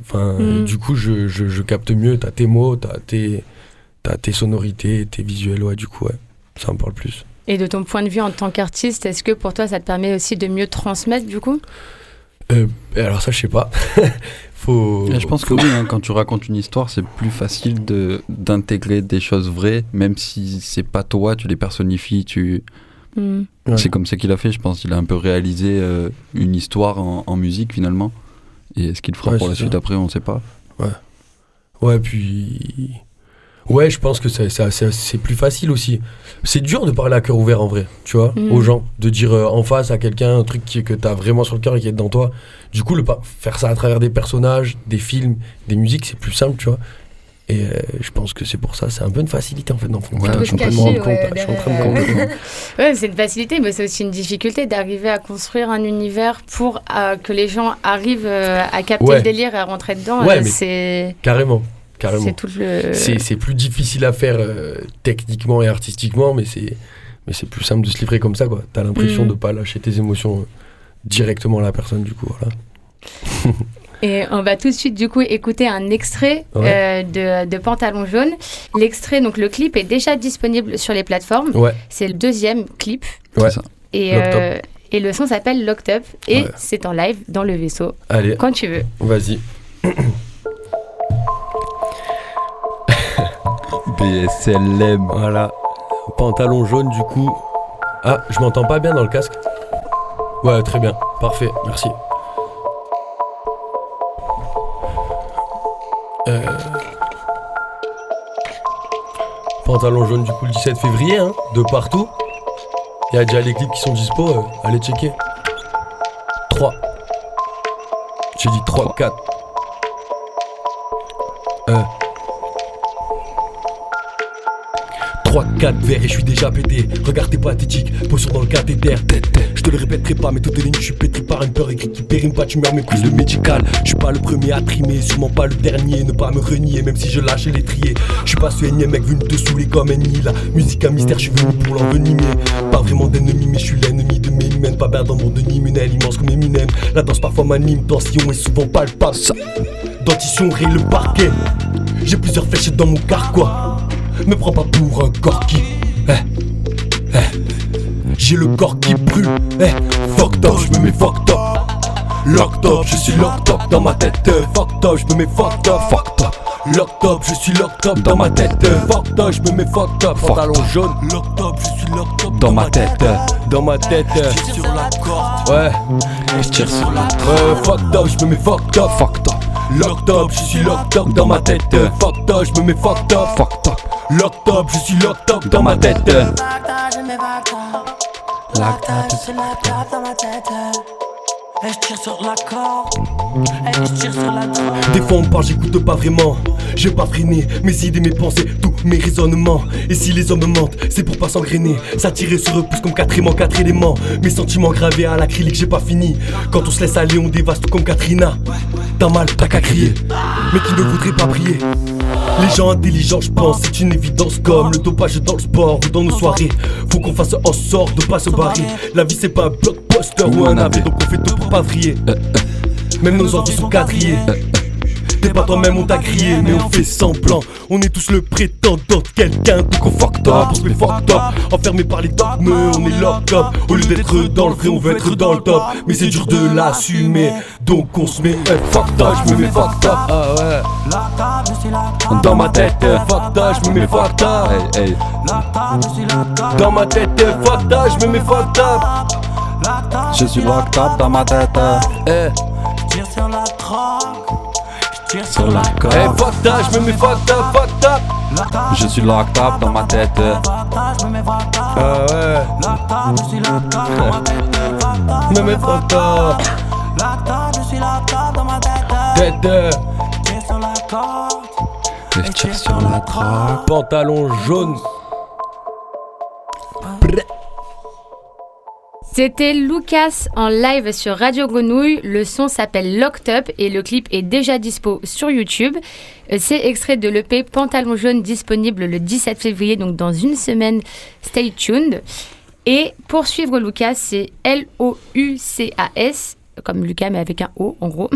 Enfin, Mm. du coup, je, je, je capte mieux. T'as tes mots, t'as tes, t'as tes sonorités, tes visuels. Ouais, du coup, ouais, ça me parle plus. Et de ton point de vue en tant qu'artiste, est-ce que pour toi ça te permet aussi de mieux transmettre du coup? Euh, alors ça, je sais pas. Faut. Et je pense que oui, hein, quand tu racontes une histoire, c'est plus facile de d'intégrer des choses vraies, même si c'est pas toi, tu les personnifies, tu. Ouais. C'est comme ça qu'il a fait, je pense. Il a un peu réalisé euh, une histoire en, en musique finalement. Et est-ce qu'il le fera Ouais, pour la suite après, on sait pas. Ouais, puis. Ouais, je pense que c'est- c'est c'est- c'est plus facile aussi. C'est dur de parler à cœur ouvert en vrai, tu vois, Mhm. aux gens. De dire euh, en face à quelqu'un un truc qui, que t'as vraiment sur le cœur et qui est dans toi. Du coup, le, pa- faire ça à travers des personnages, des films, des musiques, c'est plus simple, tu vois. Et euh, je pense que c'est pour ça, c'est un peu une facilité en fait dans le fond. Ouais, je je suis en train de me rendre compte. je suis en train de me rendre derrière. compte. Ouais, c'est une facilité, mais c'est aussi une difficulté d'arriver à construire un univers pour euh, que les gens arrivent euh, à capter Ouais. le délire et à rentrer dedans. Ouais, Euh, c'est Carrément, carrément. c'est le. Plus difficile à faire euh, techniquement et artistiquement, mais c'est mais c'est plus simple de se livrer comme ça, quoi. T'as l'impression Mhm. de pas lâcher tes émotions directement à la personne, du coup, voilà. Et on va tout de suite du coup écouter un extrait Ouais. euh, de, de Pantalon jaune. L'extrait, donc le clip est déjà disponible sur les plateformes. Ouais, C'est le deuxième clip ouais. Et, euh, et le son s'appelle Locked Up et Ouais. c'est en live dans le vaisseau Allez, quand tu veux. vas-y. BSLM. Voilà. Pantalon jaune, du coup. Ah, je m'entends pas bien dans le casque Ouais, très bien. Parfait, merci. Euh, Pantalon jaune, du coup, le 17 février, hein, de partout. Il y a déjà les clips qui sont dispo, euh, allez checker. 3. J'ai dit 3, 4. 4 verres et je suis déjà pété. Regarde t'es pathétique, posture dans le cathéter. Je te le répéterai pas, mais toutes les lignes, je suis pétri par une peur écrite qui périme pas. Tu meurs mes quiz de médical. Je suis pas le premier à trimer, sûrement pas le dernier. Ne pas me renier, même si je lâche l'étrier. Je suis pas ce énième mec venu dessous les comme ennemi. La musique à mystère, je suis venu pour l'envenimer. Pas vraiment d'ennemi, mais je suis l'ennemi de mes limens. Pas perdre dans mon Denis Munel, immense comme Eminem. La danse parfois m'anime, tension est souvent palpable. Ça. Dentition rit le parquet. J'ai plusieurs flèches dans mon carquois. Me prends pas pour un corps qui. Eh, eh. J'ai le corps qui brûle. Eh, fucked up, je me mets fucked up. Locked up, je suis locked up dans ma tête. euh, Fucked up, je me mets fucked up. Fucked up. Locked up, je suis locked up dans ma tête. euh, Fucked up, je me mets fucked up. Pantalon jaune. Locked up, je suis locked up Dans ma tête. Dans ma tête. euh, sur la corde, Ouais. Je tire sur la Ouais, fucked up, je me mets fucked up. Fucked up. Locked up, je suis locked up dans ma tête. Fucked up, je me mets fucked up. Fucked up. Up, je suis up dans ma tête. Dans ma tête. Et je tire sur la corde. Et je tire sur la corde. Des fois on me parle, j'écoute pas vraiment. J'ai pas freiné mes idées, mes pensées, tous mes raisonnements. Et si les hommes me mentent, c'est pour pas s'engrainer. S'attirer sur eux plus comme quatre aimants, quatre éléments. Mes sentiments gravés à l'acrylique, j'ai pas fini. Quand on se laisse aller, on dévaste tout comme Katrina. T'as mal, t'as qu'à crier. Mais qui ne voudrait pas prier? Les gens intelligents, je pense, c'est une évidence comme le dopage dans le sport ou dans nos soirées. Faut qu'on fasse en sorte de pas se barrer. La vie c'est pas un blockbuster ou un AV, donc on fait tout pour pas vriller. Même nos envies sont quadrillées. T'es pas toi-même, on t'a crié, mais on fait semblant. On est tous le prétendant de quelqu'un, donc on fucked up, on se met fucked up. Enfermé par les dogmes, on est locked up. Au lieu d'être dans le vrai, on veut être dans le top. Mais c'est dur de l'assumer, donc on se met eh, fucked up, je me mets fucked up. Ah ouais. Dans ma tête, euh, fucked up, je me mets fucked up. Hey, hey. Dans ma tête, euh, fucked up, je me mets up. Lacta, Je suis locked up dans ma tête. Eh, je tire sur la drogue. Tire sur la la eh, corde. fucked up, je me mets fucked up, fucked up. Lacta, Je suis locked up dans ma tête. Ah ouais, je suis Lacta dans ma tête. Me mets fucked up. Je suis Lacta dans ma tête. Tête, Je tire sur la corde. Je tire sur la trappe. Pantalon jaune. C'était Lucas en live sur Radio Grenouille. Le son s'appelle Locked Up et le clip est déjà dispo sur YouTube. Euh, C'est extrait de l'EP Pantalon jaune disponible le 17 février, donc dans une semaine. Stay tuned. Et pour suivre Lucas, c'est L-O-U-C-A-S, comme Lucas mais avec un O en gros.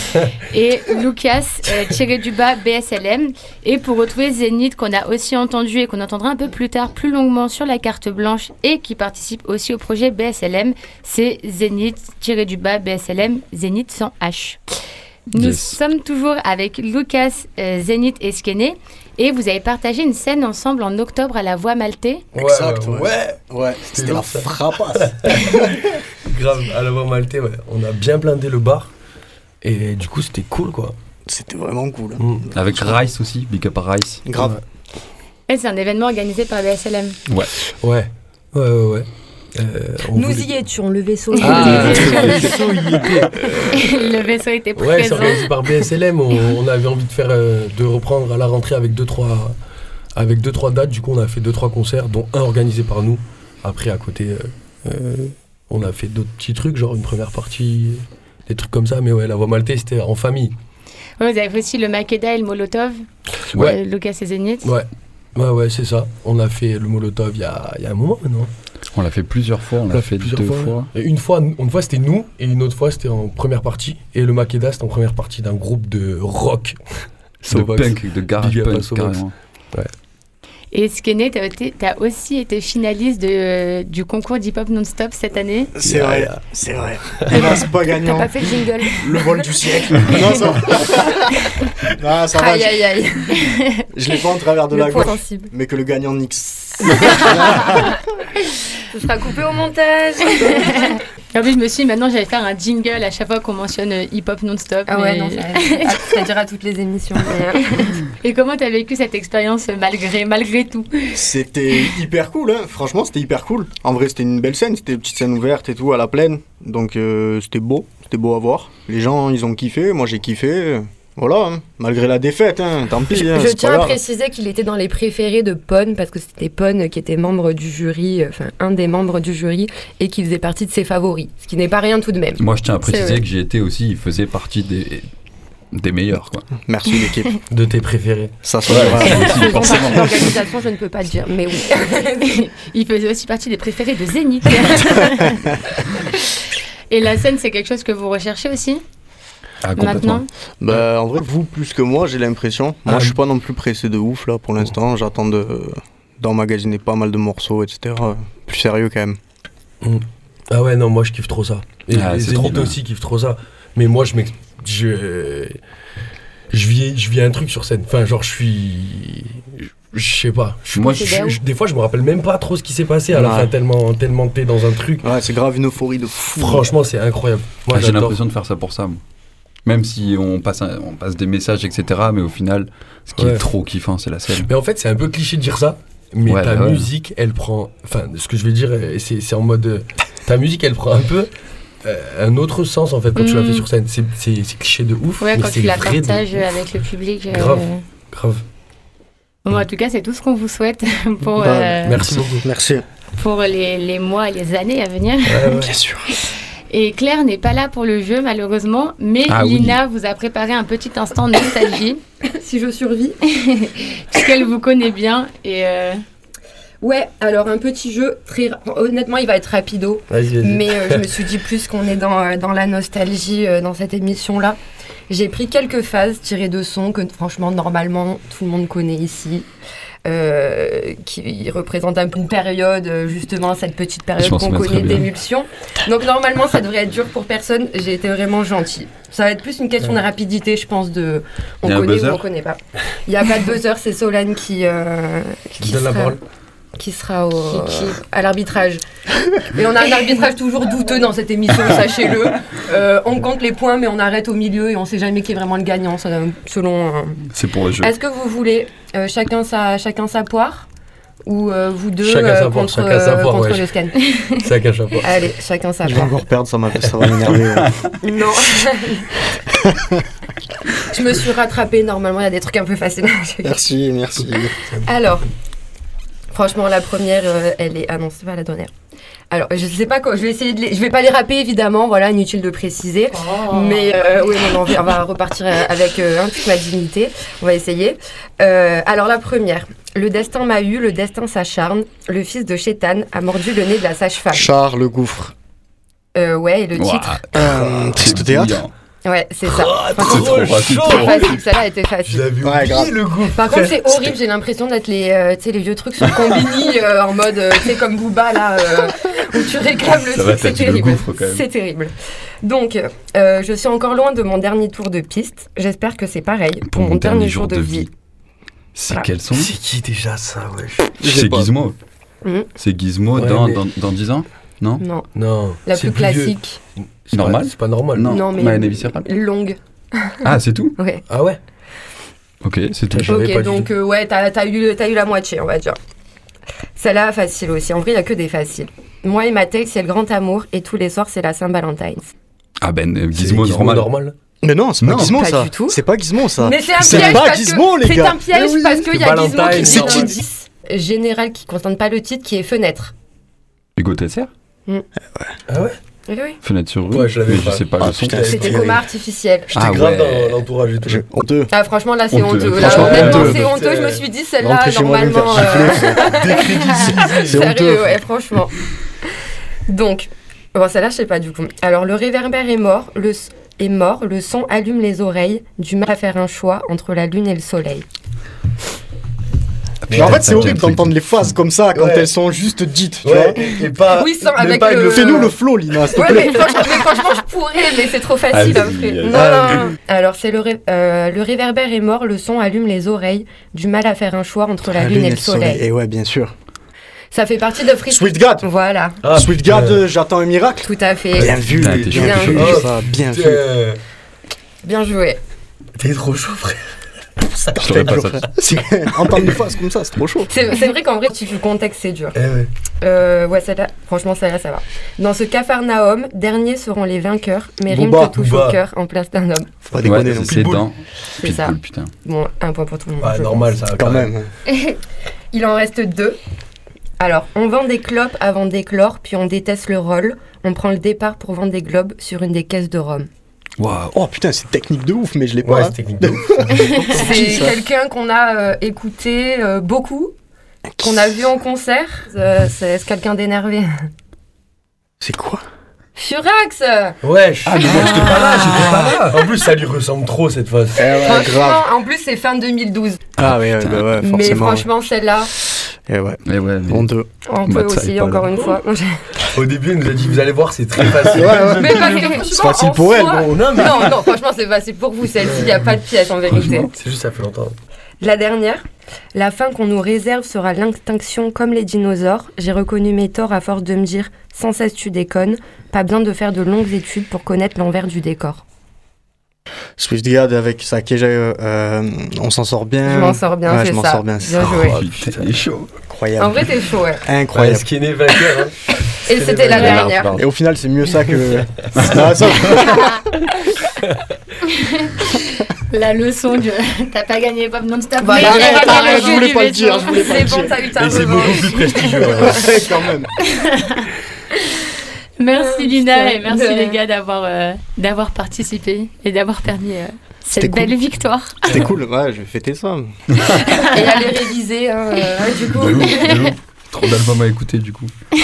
et Lucas euh, tiré du bas BSLM. Et pour retrouver Zénith qu'on a aussi entendu et qu'on entendra un peu plus tard, plus longuement sur la carte blanche et qui participe aussi au projet BSLM, c'est Zénith tiré du bas BSLM, Zénith sans H. Nous Yes. sommes toujours avec Lucas, euh, Zénith et Skene. Et vous avez partagé une scène ensemble en octobre à la Voix Maltais. Exact, ouais. ouais. Ouais, c'était la frappasse. Grave, à la voix maltais, ouais. On a bien blindé le bar. Et du coup, c'était cool, quoi. C'était vraiment cool. hein. Mm. Avec Rice aussi, Big Up Rice. Grave. Et c'est un événement organisé par BSLM. Ouais. Ouais, ouais, ouais, ouais. Euh, on Nous voulait- y étions, le vaisseau. Ah, était- le vaisseau y était. le vaisseau était Ouais, c'est présent. organisé par BSLM. On, on avait envie de faire, euh, de reprendre à la rentrée avec deux trois, avec deux trois dates. Du coup, on a fait deux trois concerts, dont un organisé par nous. Après, à côté, euh, on a fait d'autres petits trucs, genre une première partie, des trucs comme ça. Mais ouais, la voix maltais, c'était en famille. Ouais, vous avez fait aussi le Makeda et le Molotov. Ouais. Euh, Lucas et Zénith. Ouais, ouais, ouais, c'est ça. On a fait le Molotov il y a, il y a un moment maintenant. On l'a fait plusieurs fois, on, l'a fait, deux fois. Et une fois, une fois c'était nous, et une autre fois c'était en première partie. Et le Makeda c'était en première partie d'un groupe de rock. De punk, de garage punk, carrément. Et Skene, t'as été- t'as aussi été finaliste de, du concours d'hip-hop non-stop cette année. C'est vrai, c'est vrai. Hélas, pas T'as gagnant. pas fait le jingle. Le vol du siècle. non, ça va. non, ça va. Aïe aïe aïe. Je, l'ai pas en travers de Le la gauche. sensible. Mais que le gagnant nix. Ce sera coupé au montage. En plus, je me suis dit, maintenant, j'allais faire un jingle à chaque fois qu'on mentionne euh, hip-hop non-stop. Ah ouais, mais- non, ça, ça dira toutes les émissions. Et comment t'as vécu cette expérience euh, malgré, malgré tout C'était hyper cool, hein. franchement c'était hyper cool. En vrai c'était une belle scène, c'était une petite scène ouverte et tout à la plaine. Donc euh, c'était beau, c'était beau à voir. Les gens ils ont kiffé, moi j'ai kiffé. Voilà, hein. malgré la défaite, hein. tant pis. hein, Je c'est tiens à préciser qu'il était dans les préférés de Pon parce que c'était Pon qui était membre du jury, euh, enfin un des membres du jury et qui faisait partie de ses favoris, ce qui n'est pas rien tout de même. Moi, je tiens à préciser que j'y étais aussi, il faisait partie des, des meilleurs. Quoi. Merci l'équipe. De tes préférés. Ça se Ouais, forcément. l'organisation, je ne peux pas le dire, mais oui. Il faisait aussi partie des préférés de Zénith. Et la scène, c'est quelque chose que vous recherchez aussi? Ah, complètement. maintenant Bah, en vrai, vous plus que moi, j'ai l'impression. Moi, Ah, je suis pas non plus pressé de ouf là pour l'instant. J'attends de d'emmagasiner pas mal de morceaux, etc. Plus sérieux quand même. Ah ouais, non, moi je kiffe trop ça. Et Ah, les bien. aussi kiffent trop ça. Mais moi, je m'ex- Je. Je vis, je vis un truc sur scène. Enfin, genre, je suis. Je sais pas. Moi, des fois, je me rappelle même pas trop ce qui s'est passé à la fin, tellement, tellement t'es dans un truc. Ouais, c'est grave une euphorie de fou. Franchement, c'est incroyable. Moi, Ah, J'ai l'impression de faire ça pour ça. moi. Même si on passe, un- on passe des messages, etc. Mais au final, ce qui Ouais. est trop kiffant, c'est la scène. Mais en fait, c'est un peu cliché de dire ça. Mais Ouais, ta ouais. musique, elle prend. Enfin, ce que je vais dire, euh, c'est c'est en mode. euh, ta musique, elle prend un peu. euh, un autre sens en fait quand tu la Mhm. fais sur scène. C'est- C'est c'est cliché de ouf. Ouais, mais quand c'est tu la de partages avec le public. euh, Grave. Grave. Bon, en tout cas, c'est tout ce qu'on vous souhaite pour, Bah, euh, Merci beaucoup. Merci. pour les, les mois et les années à venir. Ouais, ouais. Bien sûr. Et Claire n'est pas là pour le jeu, malheureusement, mais Ah oui. Lina vous a préparé un petit instant nostalgie, si je survis. puisqu'elle vous connaît bien. Et euh, Ouais, alors un petit jeu, très honnêtement, il va être rapido. Vas-y, vas-y. Mais euh, je me suis dit, plus qu'on est dans, euh, dans la nostalgie euh, dans cette émission-là, j'ai pris quelques phases tirées de sons que franchement, normalement, tout le monde connaît ici. Euh, qui représentent un peu une période, euh, justement, cette petite période qu'on connaît d'émulsion. Donc normalement, ça devrait être dur pour personne. J'ai été vraiment gentille. Ça va être plus une question de rapidité, je pense, de on connaît ou on connaît pas. Il n'y a pas de buzzer, c'est Solane qui, euh, Je donne la parole. Qui sera au, Qui- qui à l'arbitrage. Et on a un arbitrage toujours douteux dans cette émission, sachez-le. Euh, on compte les points, mais on arrête au milieu et on sait jamais qui est vraiment le gagnant, ça, selon. euh. C'est pour le jeu. Est-ce que vous voulez euh, chacun, sa, chacun sa poire? Ou euh, vous deux Chacun sa poire, contre, chacun sa euh, poire, contre ouais. le scan à chaque fois. Allez, chacun sa Je vais poire. encore perdre, ça, m'a- ça va m'énerver. ouais. Non. Je me suis rattrapée, normalement il y a des trucs un peu faciles. Merci, merci. Alors, franchement, la première, euh, elle est. Ah non, c'est pas la dernière. Alors, je sais pas quoi, je vais essayer de les... Je vais pas les rapper évidemment, voilà, inutile de préciser. Mais euh, oui, non, non, on va repartir euh, avec euh, hein, toute ma dignité. On va essayer. Euh, alors, la première. Le destin m'a eu, le destin s'acharne. Le fils de Chétan a mordu le nez de la sage-femme. Charles le gouffre. Euh, ouais, et le Ouah, titre. Euh, triste théâtre? Ouais, c'est ça. Oh, Par C'est contre, trop facile. chaud. trop facile. facile, celle-là était facile. l'avais Ouais, grave. le goût. Par contre, c'est horrible, j'ai l'impression d'être les, euh, tu sais, les vieux trucs sur Combini euh, en mode, euh, tu sais, comme Booba là, euh, où tu réclames le Ça truc, c'est terrible. C'est terrible. Donc, euh, je suis encore loin de mon dernier tour de piste. J'espère que c'est pareil pour, mon dernier jour de vie. C'est Voilà. quels sont C'est qui déjà ça, sais C'est. Gizmo. C'est Gizmo Ouais, dans, mais- dans, dans 10 ans? Non Non, Non. la c'est plus classique, C'est Normal C'est pas normal. Non, Non, mais- Maëlle Viscéral. longue. Ah, c'est tout Ouais. Ah ouais Ok, c'est tout. Ok, pas donc euh, ouais, t'as as eu, t'as eu la moitié, on va dire. Celle-là, facile aussi. En vrai, il n'y a que des faciles. Moi et ma tête, c'est le grand amour et tous les soirs, c'est la Saint-Valentin. Ah ben, euh, C'est Gizmo normal. Mais non, c'est pas Non, Gizmo pas ça. C'est pas Gizmo ça. Mais c'est un C'est piège pas parce Gizmo, que les c'est gars. un piège oui. parce qu'il y a C'est Gizmo qui c'est un qui indice général qui ne concerne pas le titre qui est fenêtre. Hugo Tesser? Ah ouais Oui, oui. Fenêtre sur rue Ouais, je l'avais Mais je pas. sais pas Ah, le son. putain, C'était coma artificiel. J'étais Ah grave ouais. dans l'entourage et tout. Je- Honteux. Ah franchement là c'est Honteux. honteux. Là Franchement, honnêtement honteux. c'est honteux. Je me suis dit celle-là Rentrer chez moi, me faire normalement. euh. C'est honteux. Sérieux ouais franchement. Donc bon celle-là je sais pas du coup. Alors le réverbère est mort. Le s- est mort. Le son allume les oreilles. Du mal à faire un choix entre la lune et le soleil. Mais en fait, c'est horrible d'entendre de les phases comme ça quand Ouais. elles sont juste dites, tu Ouais, vois. et pas. Oui, sans- avec pas le- Fais-nous le flow, Lina, s'il te Ouais, plaît. mais franchement, je pourrais, mais c'est trop facile après. Non, non, non. Alors, c'est le, ré- euh, le réverbère est mort, le son allume les oreilles, du mal à faire un choix entre la, lune et le soleil. Et ouais, bien sûr. Ça fait partie de Free Sweet God. Voilà, Ah, Sweet. God, euh, j'attends un miracle. tout à fait. Bien vu, t'es bien vu, Bien. Putain, Bien joué. T'es trop chaud, frère. Je l'aurais pas dur, ça. frère. C'est- Entendre des comme ça, c'est trop chaud. C'est vrai qu'en vrai, tu le contexte, c'est dur. Eh ouais. Euh, ouais, celle-là, franchement, celle-là, ça va. Dans ce Capharnaüm, derniers seront les vainqueurs, mais rimes Booba, te touchent Booba. au cœur en place d'un homme. Faut pas déconner Ouais, c'est plus. dans. C'est ça. Putain. Bon, un point pour tout le monde. Ouais, normal, ça va Quand même. Il en reste deux. Alors, on vend des clopes avant d'éclore, puis on déteste le rôle. On prend le départ pour vendre des globes sur une des caisses de Rome. Waouh. Oh putain, c'est technique de ouf, mais je l'ai Ouais, pas. c'est technique de ouf. C'est ça quelqu'un qu'on a euh, écouté euh, beaucoup, qu'on a vu en concert. Euh, c'est c'est quelqu'un d'énervé. C'est quoi? Furax Wesh. Ah, mais moi, j'étais pas là, j'étais pas là. En plus, ça lui ressemble trop cette phase. Franchement, en plus, c'est fin 2012. Ah ouais, ouais, bah ouais, Mais forcément. franchement, celle-là, Eh ouais, Et ouais, mais- on peut ça, aussi, encore là. une fois. Au début, il nous a dit Vous allez voir, c'est très facile. Mais C'est facile pour elle, soi- bon. Non, mais. Non, non, franchement, c'est facile pour vous, celle-ci, il n'y a pas de piège en vérité. C'est juste, ça fait longtemps. La dernière. La fin qu'on nous réserve sera l'extinction comme les dinosaures. J'ai reconnu mes torts à force de me dire sans cesse tu déconnes. Pas besoin de faire de longues études pour connaître l'envers du décor. Swift God avec sa Keja, euh, on s'en sort bien. Je m'en sors bien, Ouais, c'est je m'en ça. sors bien. Bien joué. Oh, putain, il est chaud. Incroyable. En vrai, t'es chaud, ouais. Ouais, Incroyable. ce qui est né vainqueur. Hein. Et c'était la Ouais, dernière. Et au final, c'est mieux ça que. Ah, ça- La leçon de t'as pas gagné pop non-stop. Voilà, mais arrête, je voulais pas le dire, je voulais pas C'est le bon, dire. t'as eu ta Et c'est beaucoup plus prestigieux. Ouais, quand même. Merci Lina et merci De- les gars d'avoir euh, d'avoir participé et d'avoir permis euh, cette C'était cool. belle victoire. C'était cool, ouais, je vais fêter ça. Et aller réviser, hein, euh, du coup. De ouf, de ouf. Trop d'albums à écouter du coup.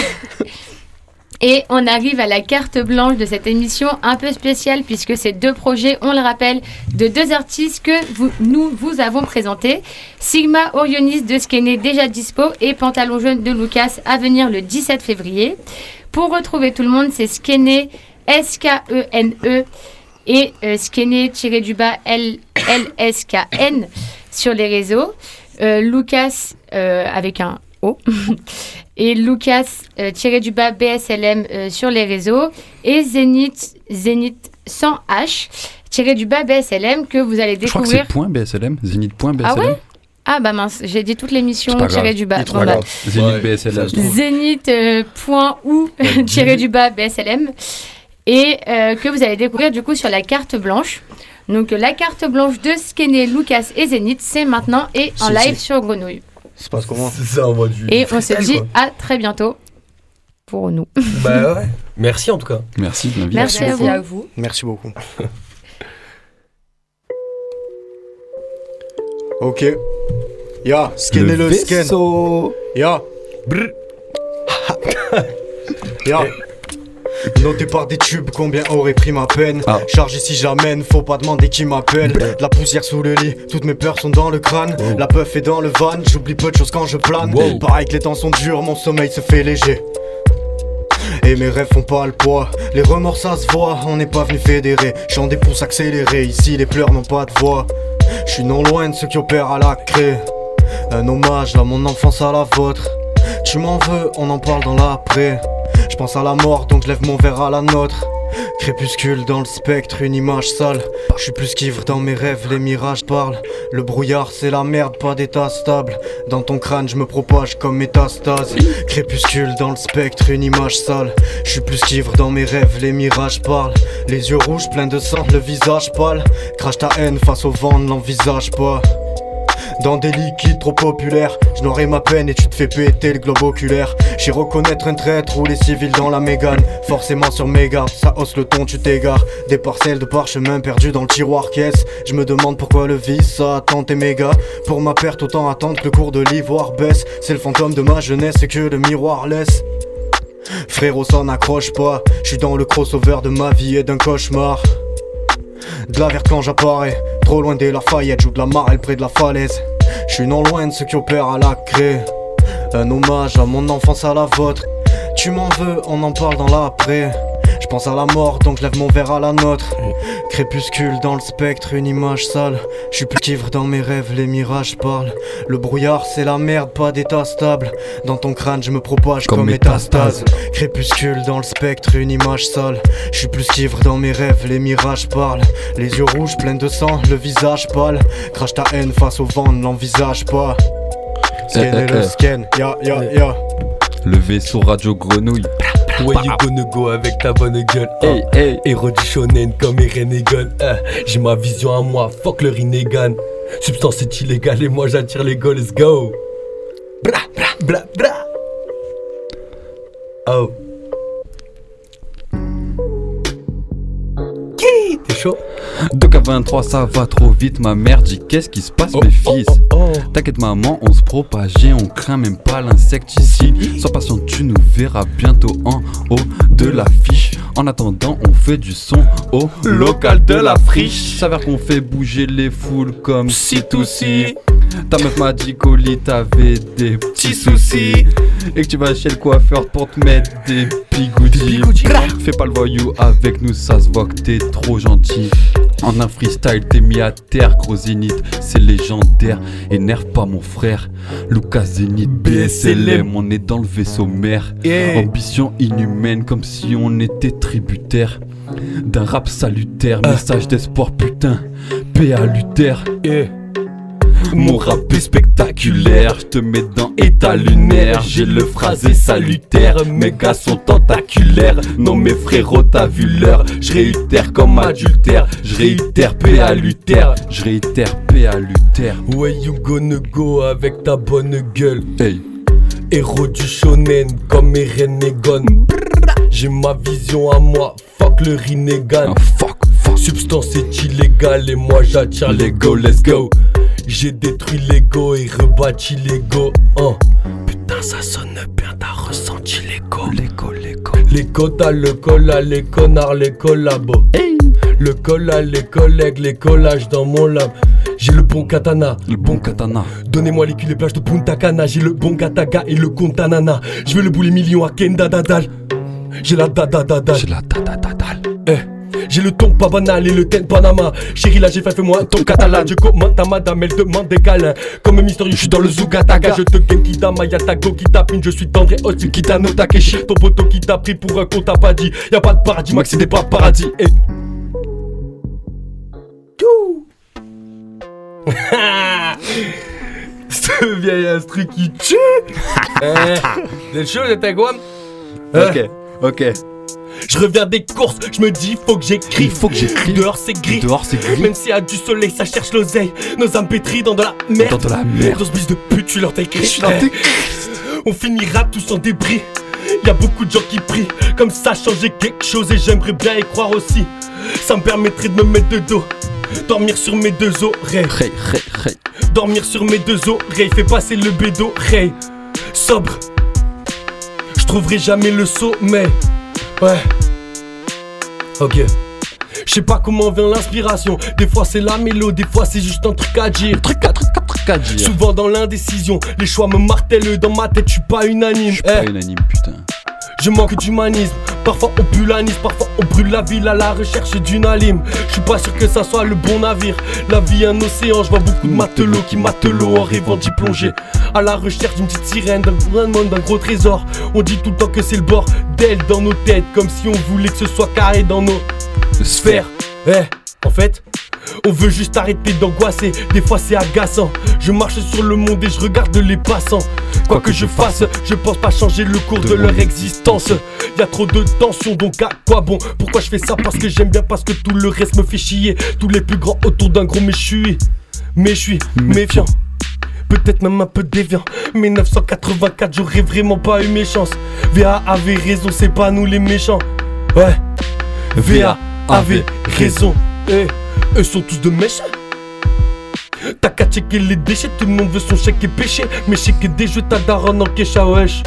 Et on arrive à la carte blanche de cette émission un peu spéciale puisque ces deux projets, on le rappelle, de deux artistes que vous, nous vous avons présentés. Sigma Orionis de Skene déjà dispo et Pantalon jaune de Lucas à venir le 17 février. Pour retrouver tout le monde, c'est Skene, S-K-E-N-E et euh, Skene-du-bas L-S-K-N sur les réseaux. Euh, Lucas euh, avec un O. et Lucas tiré du bas BSLM sur les réseaux et Zénith Zénith sans H tiré du bas BSLM que vous allez Je crois que c'est découvrir. point BSLM, Zénith.BSLM. Ah ouais? Ah bah mince, j'ai dit toute l'émission C'est pas tiré du bas. Bon, bah. Zénith BSLM. Zénith euh, point ou tiré du bas BSLM et euh, que vous allez découvrir du coup sur la carte blanche. Donc la carte blanche de Skene, Lucas et Zénith, c'est maintenant et en Si, live si. sur Grenouille. Ça se passe comment C'est ça, on va du. Et on se dit quoi. à très bientôt pour nous. Bah ouais. Merci en tout cas. Merci de l'invitation. Merci à vous. à vous. Merci beaucoup. ok. Ya, scanner le, scan. vaisseau. Ya. Brr. Ya. Noté par des tubes, combien aurait pris ma peine? Ah. Chargé si j'amène, faut pas demander qui m'appelle De La poussière sous le lit, toutes mes peurs sont dans le crâne La peuf est dans le van, j'oublie peu de choses quand je plane Wow. Pareil que les temps sont durs, mon sommeil se fait léger et mes rêves font pas le poids, les remords ça se voit, on n'est pas venu fédérer, chant des pouces accélérés, ici les pleurs n'ont pas de voix. Je suis non loin de ceux qui opèrent à la craie, un hommage à mon enfance à la vôtre. Tu m'en veux, on en parle dans l'après. Je pense à la mort donc je lève mon verre à la nôtre. Crépuscule dans le spectre, une image sale. Je suis plus qu'ivre dans mes rêves, les mirages parlent. Le brouillard c'est la merde, pas d'état stable. Dans ton crâne je me propage comme métastase. Crépuscule dans le spectre, une image sale. Je suis plus qu'ivre dans mes rêves, les mirages parlent. Les yeux rouges pleins de sang, le visage pâle. Crache ta haine face au vent, ne l'envisage pas. Dans des liquides trop populaires, je ma peine et tu te fais péter le globe oculaire. J'y reconnaître un traître ou les civils dans la mégane. Forcément sur mes ça hausse le ton, tu t'égares. Des parcelles de parchemin perdues dans le tiroir caisse. Je me demande pourquoi le vice ça attend tes mégas. Pour ma perte, autant attendre que le cours de l'ivoire baisse. C'est le fantôme de ma jeunesse que le miroir laisse. Frérot, ça n'accroche pas. Je suis dans le crossover de ma vie et d'un cauchemar. De la quand j'apparais, trop loin des Lafayette, joue de la marelle près de la falaise. Je suis non loin de ceux qui opèrent à la craie. Un hommage à mon enfance à la vôtre. Tu m'en veux, on en parle dans l'après. Pense à la mort, donc je lève mon verre à la nôtre. Crépuscule dans le spectre, une image sale. Je suis plus qu'ivre dans mes rêves, les mirages parlent. Le brouillard, c'est la merde, pas d'état stable. Dans ton crâne, je me propage comme, métastase. Crépuscule dans le spectre, une image sale. Je suis plus qu'ivre dans mes rêves, les mirages parlent. Les yeux rouges, pleins de sang, le visage pâle. Crache ta haine face au vent, ne l'envisage pas. Scan Eh, eh, le eh. scan, ya ya ya. Le vaisseau radio grenouille. Where you gonna go avec ta bonne gueule hein? Hey, hey. Héros du shonen comme Eren hein. J'ai ma vision à moi, fuck le Rinnegan Substance est illégale et moi j'attire les go, let's go Bra bra bra bra Oh Qui T'es chaud 2K23 ça va trop vite ma mère dit qu'est-ce qui se passe Oh, mes oh, fils? oh, oh. T'inquiète maman on se propage et on craint même pas l'insecticide Sois patient tu nous verras bientôt en haut de l'affiche. En attendant on fait du son au local de la friche. S'avère qu'on fait bouger les foules comme si tout si. Ta meuf m'a dit qu'au lit t'avais des petits soucis. Et que tu vas chez le coiffeur pour te mettre des bigoudis. Fais pas le voyou avec nous, ça se voit que t'es trop gentil. En un freestyle, t'es mis à terre, gros zénith, c'est légendaire. Énerve pas mon frère, Lucas Zénith, BSLM, on est dans le vaisseau mère. Ambition inhumaine, comme si on était tributaire d'un rap salutaire. Message d'espoir, putain, paix à Luther. Mon rap est spectaculaire, je te mets dans état lunaire. J'ai le phrasé salutaire, mes gars sont tentaculaires. Non, mes frérots, t'as vu l'heure. Je réitère comme adultère, je réitère paix à Luther. Je réitère paix à Luther. Where you gonna go avec ta bonne gueule? Hey, Héros du shonen comme Eren Egon J'ai ma vision à moi, fuck le Rinnegan ah, fuck, fuck. Substance est illégale et moi j'attire les go, let's go J'ai détruit l'ego et rebâti l'ego hein. Putain ça sonne bien, t'as ressenti l'ego L'écho, l'écho. Les t'as le colla, les connards, les collabos Le colla, les collègues, les collages dans mon lab J'ai le bon katana Le bon katana. Donnez-moi les culs, les plages de Punta Cana. J'ai le bon Gataga et le Contanana. Je veux le boulet million à Kenda Dadal. J'ai la dadadadal. J'ai la tata-tata. Eh. J'ai le ton pas banal et le ten Panama. Chérie, là j'ai fait, fais-moi ton catalan. Je commande ta madame, elle demande des câlins. Comme mystérieux, je suis dans le Zugataga. Je te genki dama, y'a ta go qui tapine. Je suis et hostile, qui t'a Takeshi. Ton poteau qui t'a pris pour un con, t'as pas dit. Y'a pas de paradis, Max, c'est pas paradis. Tchou. Ce vieil instru qui tue Eh, chaud, Ok, ok. Je reviens des courses, je me dis faut que j'écris. faut que j'écris. Dehors c'est gris. Dehors c'est gris. Même s'il y a du soleil, ça cherche l'oseille. Nos âmes pétries dans de la merde. Dans de la merde. Dans ce bus de pute, suis leur taille- On finira tous en débris. Y a beaucoup de gens qui prient. Comme ça, changer quelque chose et j'aimerais bien y croire aussi. Ça me permettrait de me mettre de dos. Dormir sur mes deux oreilles. Dormir sur mes deux oreilles. Fait passer le bédo. Hey. Sobre. Je trouverai jamais le sommet. Ouais. Ok. Je sais pas comment vient l'inspiration. Des fois c'est la mélo, des fois c'est juste un truc à dire. Truc à truc à truc à dire. Souvent dans l'indécision, les choix me martèlent dans ma tête, je suis pas unanime. Je suis pas Eh, unanime, putain. Je manque d'humanisme. Parfois on pue l'anis, parfois on brûle la ville à la recherche d'une alime. Je suis pas sûr que ça soit le bon navire. La vie un océan, je vois beaucoup de matelots qui matelots en rêvant d'y plonger. À la recherche d'une petite sirène, d'un grand monde, d'un gros trésor. On dit tout le temps que c'est le bord d'elle dans nos têtes, comme si on voulait que ce soit carré dans nos sphères. Eh, en fait, on veut juste arrêter d'angoisser. Des fois c'est agaçant. Je marche sur le monde et je regarde les passants. Quoi que je fasse, je pense pas changer le cours de leur existence. Y a trop de tension, donc à quoi bon? Pourquoi je fais ça? Parce que j'aime bien, parce que tout le reste me fait chier. Tous les plus grands autour d'un gros méchoui. Mais je suis méfiant. Peut-être même un peu déviant. Mais 984, j'aurais vraiment pas eu mes chances. VA avait raison, c'est pas nous les méchants. Ouais. VA avait raison. Eh, eux sont tous de méchants. T'as qu'à checker les déchets, tout le monde veut son chèque et péché. Mais checker des jeux, ta daronne en cache à wesh.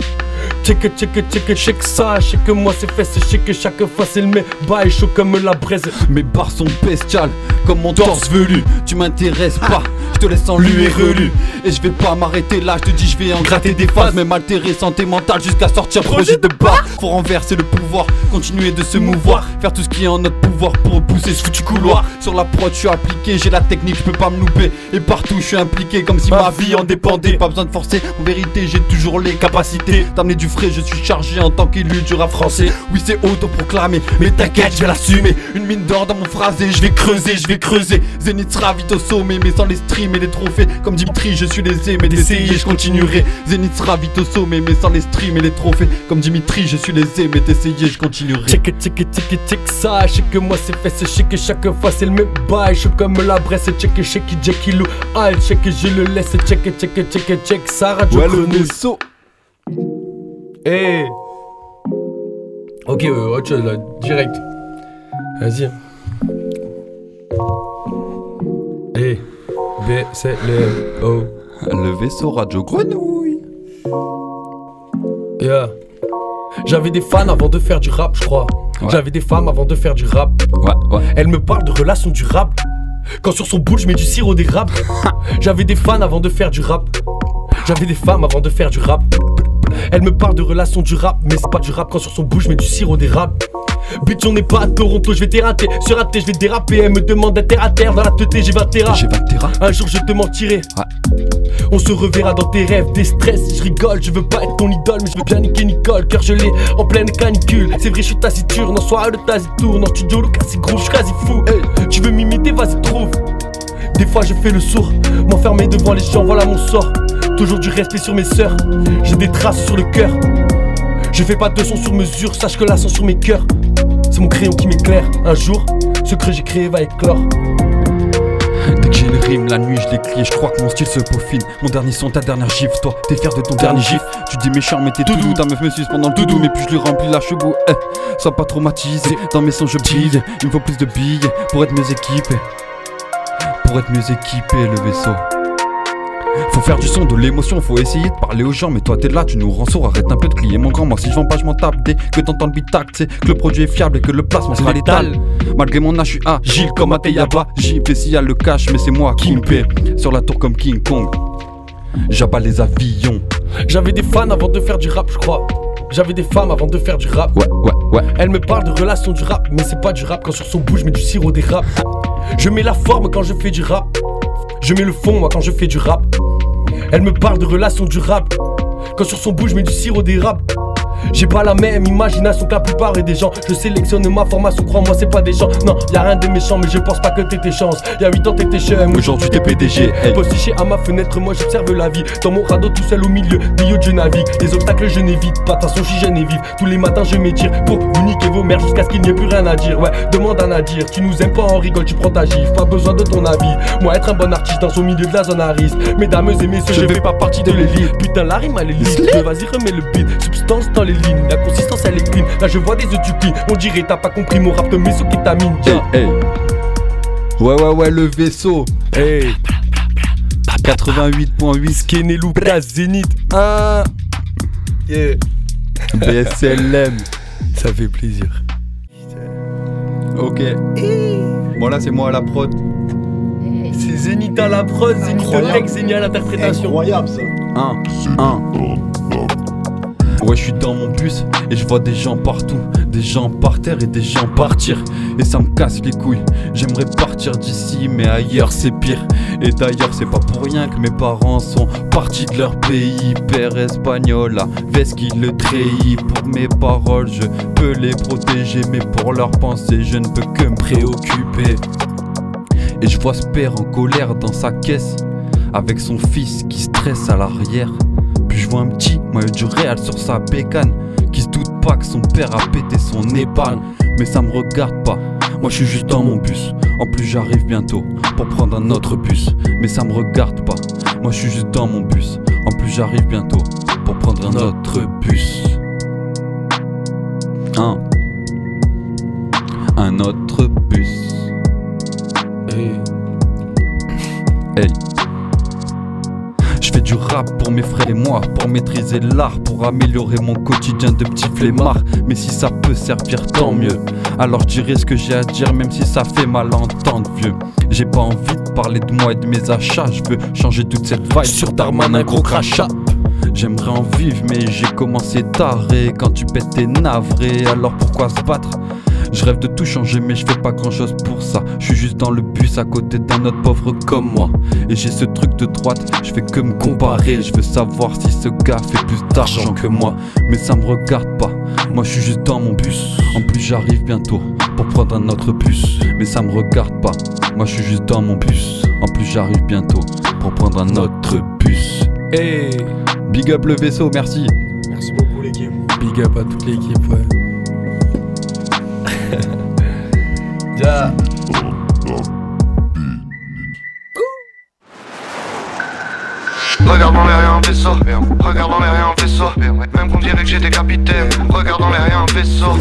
Check, check, check, check ça. Check moi c'est fait, c'est check chaque fois c'est le même. Bail chaud comme la braise. Mes barres sont bestiales, comme mon torse velu. Tu m'intéresses pas, je te laisse en lu et relu. Et je vais pas m'arrêter là, je te dis, je vais en gratter des phases. Même altéré santé mentale jusqu'à sortir projet de bas. Faut renverser le pouvoir, continuer de se mouvoir. Faire tout ce qui est en notre pouvoir pour repousser ce foutu couloir. Sur la prod, je suis appliqué, j'ai la technique, je peux pas me louper. Et partout, je suis impliqué, comme si ma vie en dépendait. Pas besoin de forcer, en vérité, j'ai toujours les capacités du frais. Je suis chargé en tant qu'élu du rap français. Oui, c'est autoproclamé, mais t'inquiète, je vais l'assumer. Une mine d'or dans mon phrasé, je vais creuser, je vais creuser. Zénith sera vite au sommet, mais sans les streams et les trophées. Comme Dimitri, je suis lésé, mais d'essayer, je continuerai. Zénith sera vite au sommet, mais sans les streams et les trophées. Comme Dimitri, je suis lésé, mais d'essayer, je continuerai. Check, check, check, check ça. Check que moi c'est fait, c'est check que chaque fois c'est le même bail. Chaud comme la bresse, check, check, Jackie Lou. Ah, check, je le laisse. Check, check, check, check ça. Radio Ouais, le Vaisseau. Eh Ok, euh, autre chose là, direct. Vas-y. Eh B, C, le O. Le vaisseau Radio Grenouille. Yeah. J'avais des fans avant de faire du rap, je crois. Ouais. J'avais des femmes avant de faire du rap. Ouais, ouais. Elle me parle de relations durables. Quand sur son boule, je mets du sirop d'érable. J'avais des fans avant de faire du rap. J'avais des femmes avant de faire du rap. Elle me parle de relations du rap, mais c'est pas du rap quand sur son bout je mets du sirop d'érable. Bitch, on n'est pas à Toronto, je vais t'érater. Sur raté, je vais déraper. Elle me demande d'être terre à terre. Dans la teuté, j'ai 20 terras. J'ai 20 terras. Un jour, je te mentirai. On se reverra dans tes rêves, des stress. Je rigole, je veux pas être ton idole, mais je veux bien niquer Nicole. Cœur gelé en pleine canicule. C'est vrai, je suis taciturne. En soirée de taciturne. En studio, le c'est gros, je suis quasi fou. Hey, tu veux m'imiter, vas-y, trouve. Des fois, je fais le sourd. M'enfermer devant les gens, voilà mon sort. Toujours du respect sur mes sœurs. J'ai des traces sur le cœur. Je fais pas de son sur mesure, sache que l'accent sur mes cœurs. C'est mon crayon qui m'éclaire. Un jour, ce que j'ai créé va éclore. Dès que j'ai les rimes, la nuit je l'écris, je crois que mon style se peaufine. Mon dernier son, ta dernière gifle, toi, t'es fier de ton dernier gif. Tu dis méchant, mais t'es tout doux. Ta meuf me suce pendant le doudou, mais puis je lui remplis la chebou. Eh, sois pas traumatisé, dans mes sons je brille. Il me faut plus de billes pour être mieux équipé. Pour être mieux équipé, le vaisseau. Faut faire du son, de l'émotion, faut essayer de parler aux gens. Mais toi t'es là, tu nous rends sourd, arrête un peu de crier mon grand. Moi si je vends pas, je m'en tape dès que t'entends le tu sais que le produit est fiable et que le placement sera létal. Malgré mon âge, je suis agile comme un Teyaba. J'y a le cash, mais c'est moi qui me paie. Sur la tour comme King Kong. J'abats les avions. J'avais des fans avant de faire du rap, je crois. J'avais des femmes avant de faire du rap. Ouais, ouais, ouais. Elle me parle de relations du rap, mais c'est pas du rap quand sur son bout je mets du sirop des rap. Je mets la forme quand je fais du rap. Je mets le fond moi quand je fais du rap. Elle me parle de relations du rap. Quand sur son bout je mets du sirop rap. J'ai pas la même imagination que la plupart des gens. Je sélectionne ma formation, crois-moi, c'est pas des gens. Non, y a rien de méchant, mais je pense pas que t'aies tes chances. Y a 8 ans, t'étais chum, aujourd'hui t'es PDG. Postiché à ma fenêtre, moi j'observe la vie. Dans mon radeau, tout seul au milieu des yachts, je navigue. Les obstacles, je n'évite pas. De toute façon, je jeune et vif. Tous les matins, je m'étire pour vous niquer vos mères jusqu'à ce qu'il n'y ait plus rien à dire. Ouais, demande à Nadir. Tu nous aimes pas, on rigole, tu prends ta gifle. Pas besoin de ton avis. Moi, être un bon artiste dans au milieu de la zone à risque. Mesdames et messieurs, je fais pas partie de l'élite. Putain, la rime, elle est. Vas-y, remets le beat. Substance dans les lignes. La consistance, elle est clean. Là, je vois des œufs du clean. On dirait, t'as pas compris mon rap de mésokétamine. Hey, hey. Ouais, ouais, ouais, le vaisseau. Hey. 88.8 Kenny Lucas Zénith. Ah. Yeah. BSLM. Ça fait plaisir. Ok. Bon, là, c'est moi à la prod. C'est Zénith à la prod, Zénith au texte, Zénith à l'interprétation. Incroyable ça. 1, 1. Ouais, je suis dans mon bus et je vois des gens partout, des gens par terre et des gens partir. Et ça me casse les couilles. J'aimerais partir d'ici, mais ailleurs c'est pire. Et d'ailleurs, c'est pas pour rien que mes parents sont partis de leur pays. Père espagnol, la veste qui le trahit. Pour mes paroles, je peux les protéger, mais pour leurs pensées, je ne peux que me préoccuper. Et je vois ce père en colère dans sa caisse, avec son fils qui stresse à l'arrière. Je vois un petit maillot du réal sur sa bécane, qui se doute pas que son père a pété son épargne. Mais ça me regarde pas, moi je suis juste dans mon bus. En plus j'arrive bientôt pour prendre un autre bus. Mais ça me regarde pas, moi je suis juste dans mon bus. En plus j'arrive bientôt pour prendre un autre bus. Maîtriser l'art, pour améliorer mon quotidien de petit flemmard. Mais si ça peut servir, tant mieux. Alors je dirai ce que j'ai à dire, même si ça fait mal entendre, vieux. J'ai pas envie de parler de moi et de mes achats, je veux changer toute cette vibe sur Darman, un gros crachat. J'aimerais en vivre, mais j'ai commencé tard. Quand tu pètes, t'es navré, alors pourquoi se battre? Je rêve de tout changer, mais je fais pas grand chose pour ça. Je suis juste dans le bus à côté d'un autre pauvre comme moi. Et j'ai ce de droite, je fais que me comparer. Je veux savoir si ce gars fait plus d'argent que moi. Mais ça me regarde pas, moi je suis juste dans mon bus. En plus, j'arrive bientôt pour prendre un autre bus. Mais ça me regarde pas, moi je suis juste dans mon bus. En plus, j'arrive bientôt pour prendre un autre bus. Hey. Big up le vaisseau, merci. Merci beaucoup l'équipe. Big up à toute l'équipe, ouais. Regarde dans les rien vaisseau. Regarde dans les rien vaisseau. Même qu'on dirait que j'étais capitaine. Regarde dans les rien vaisseau.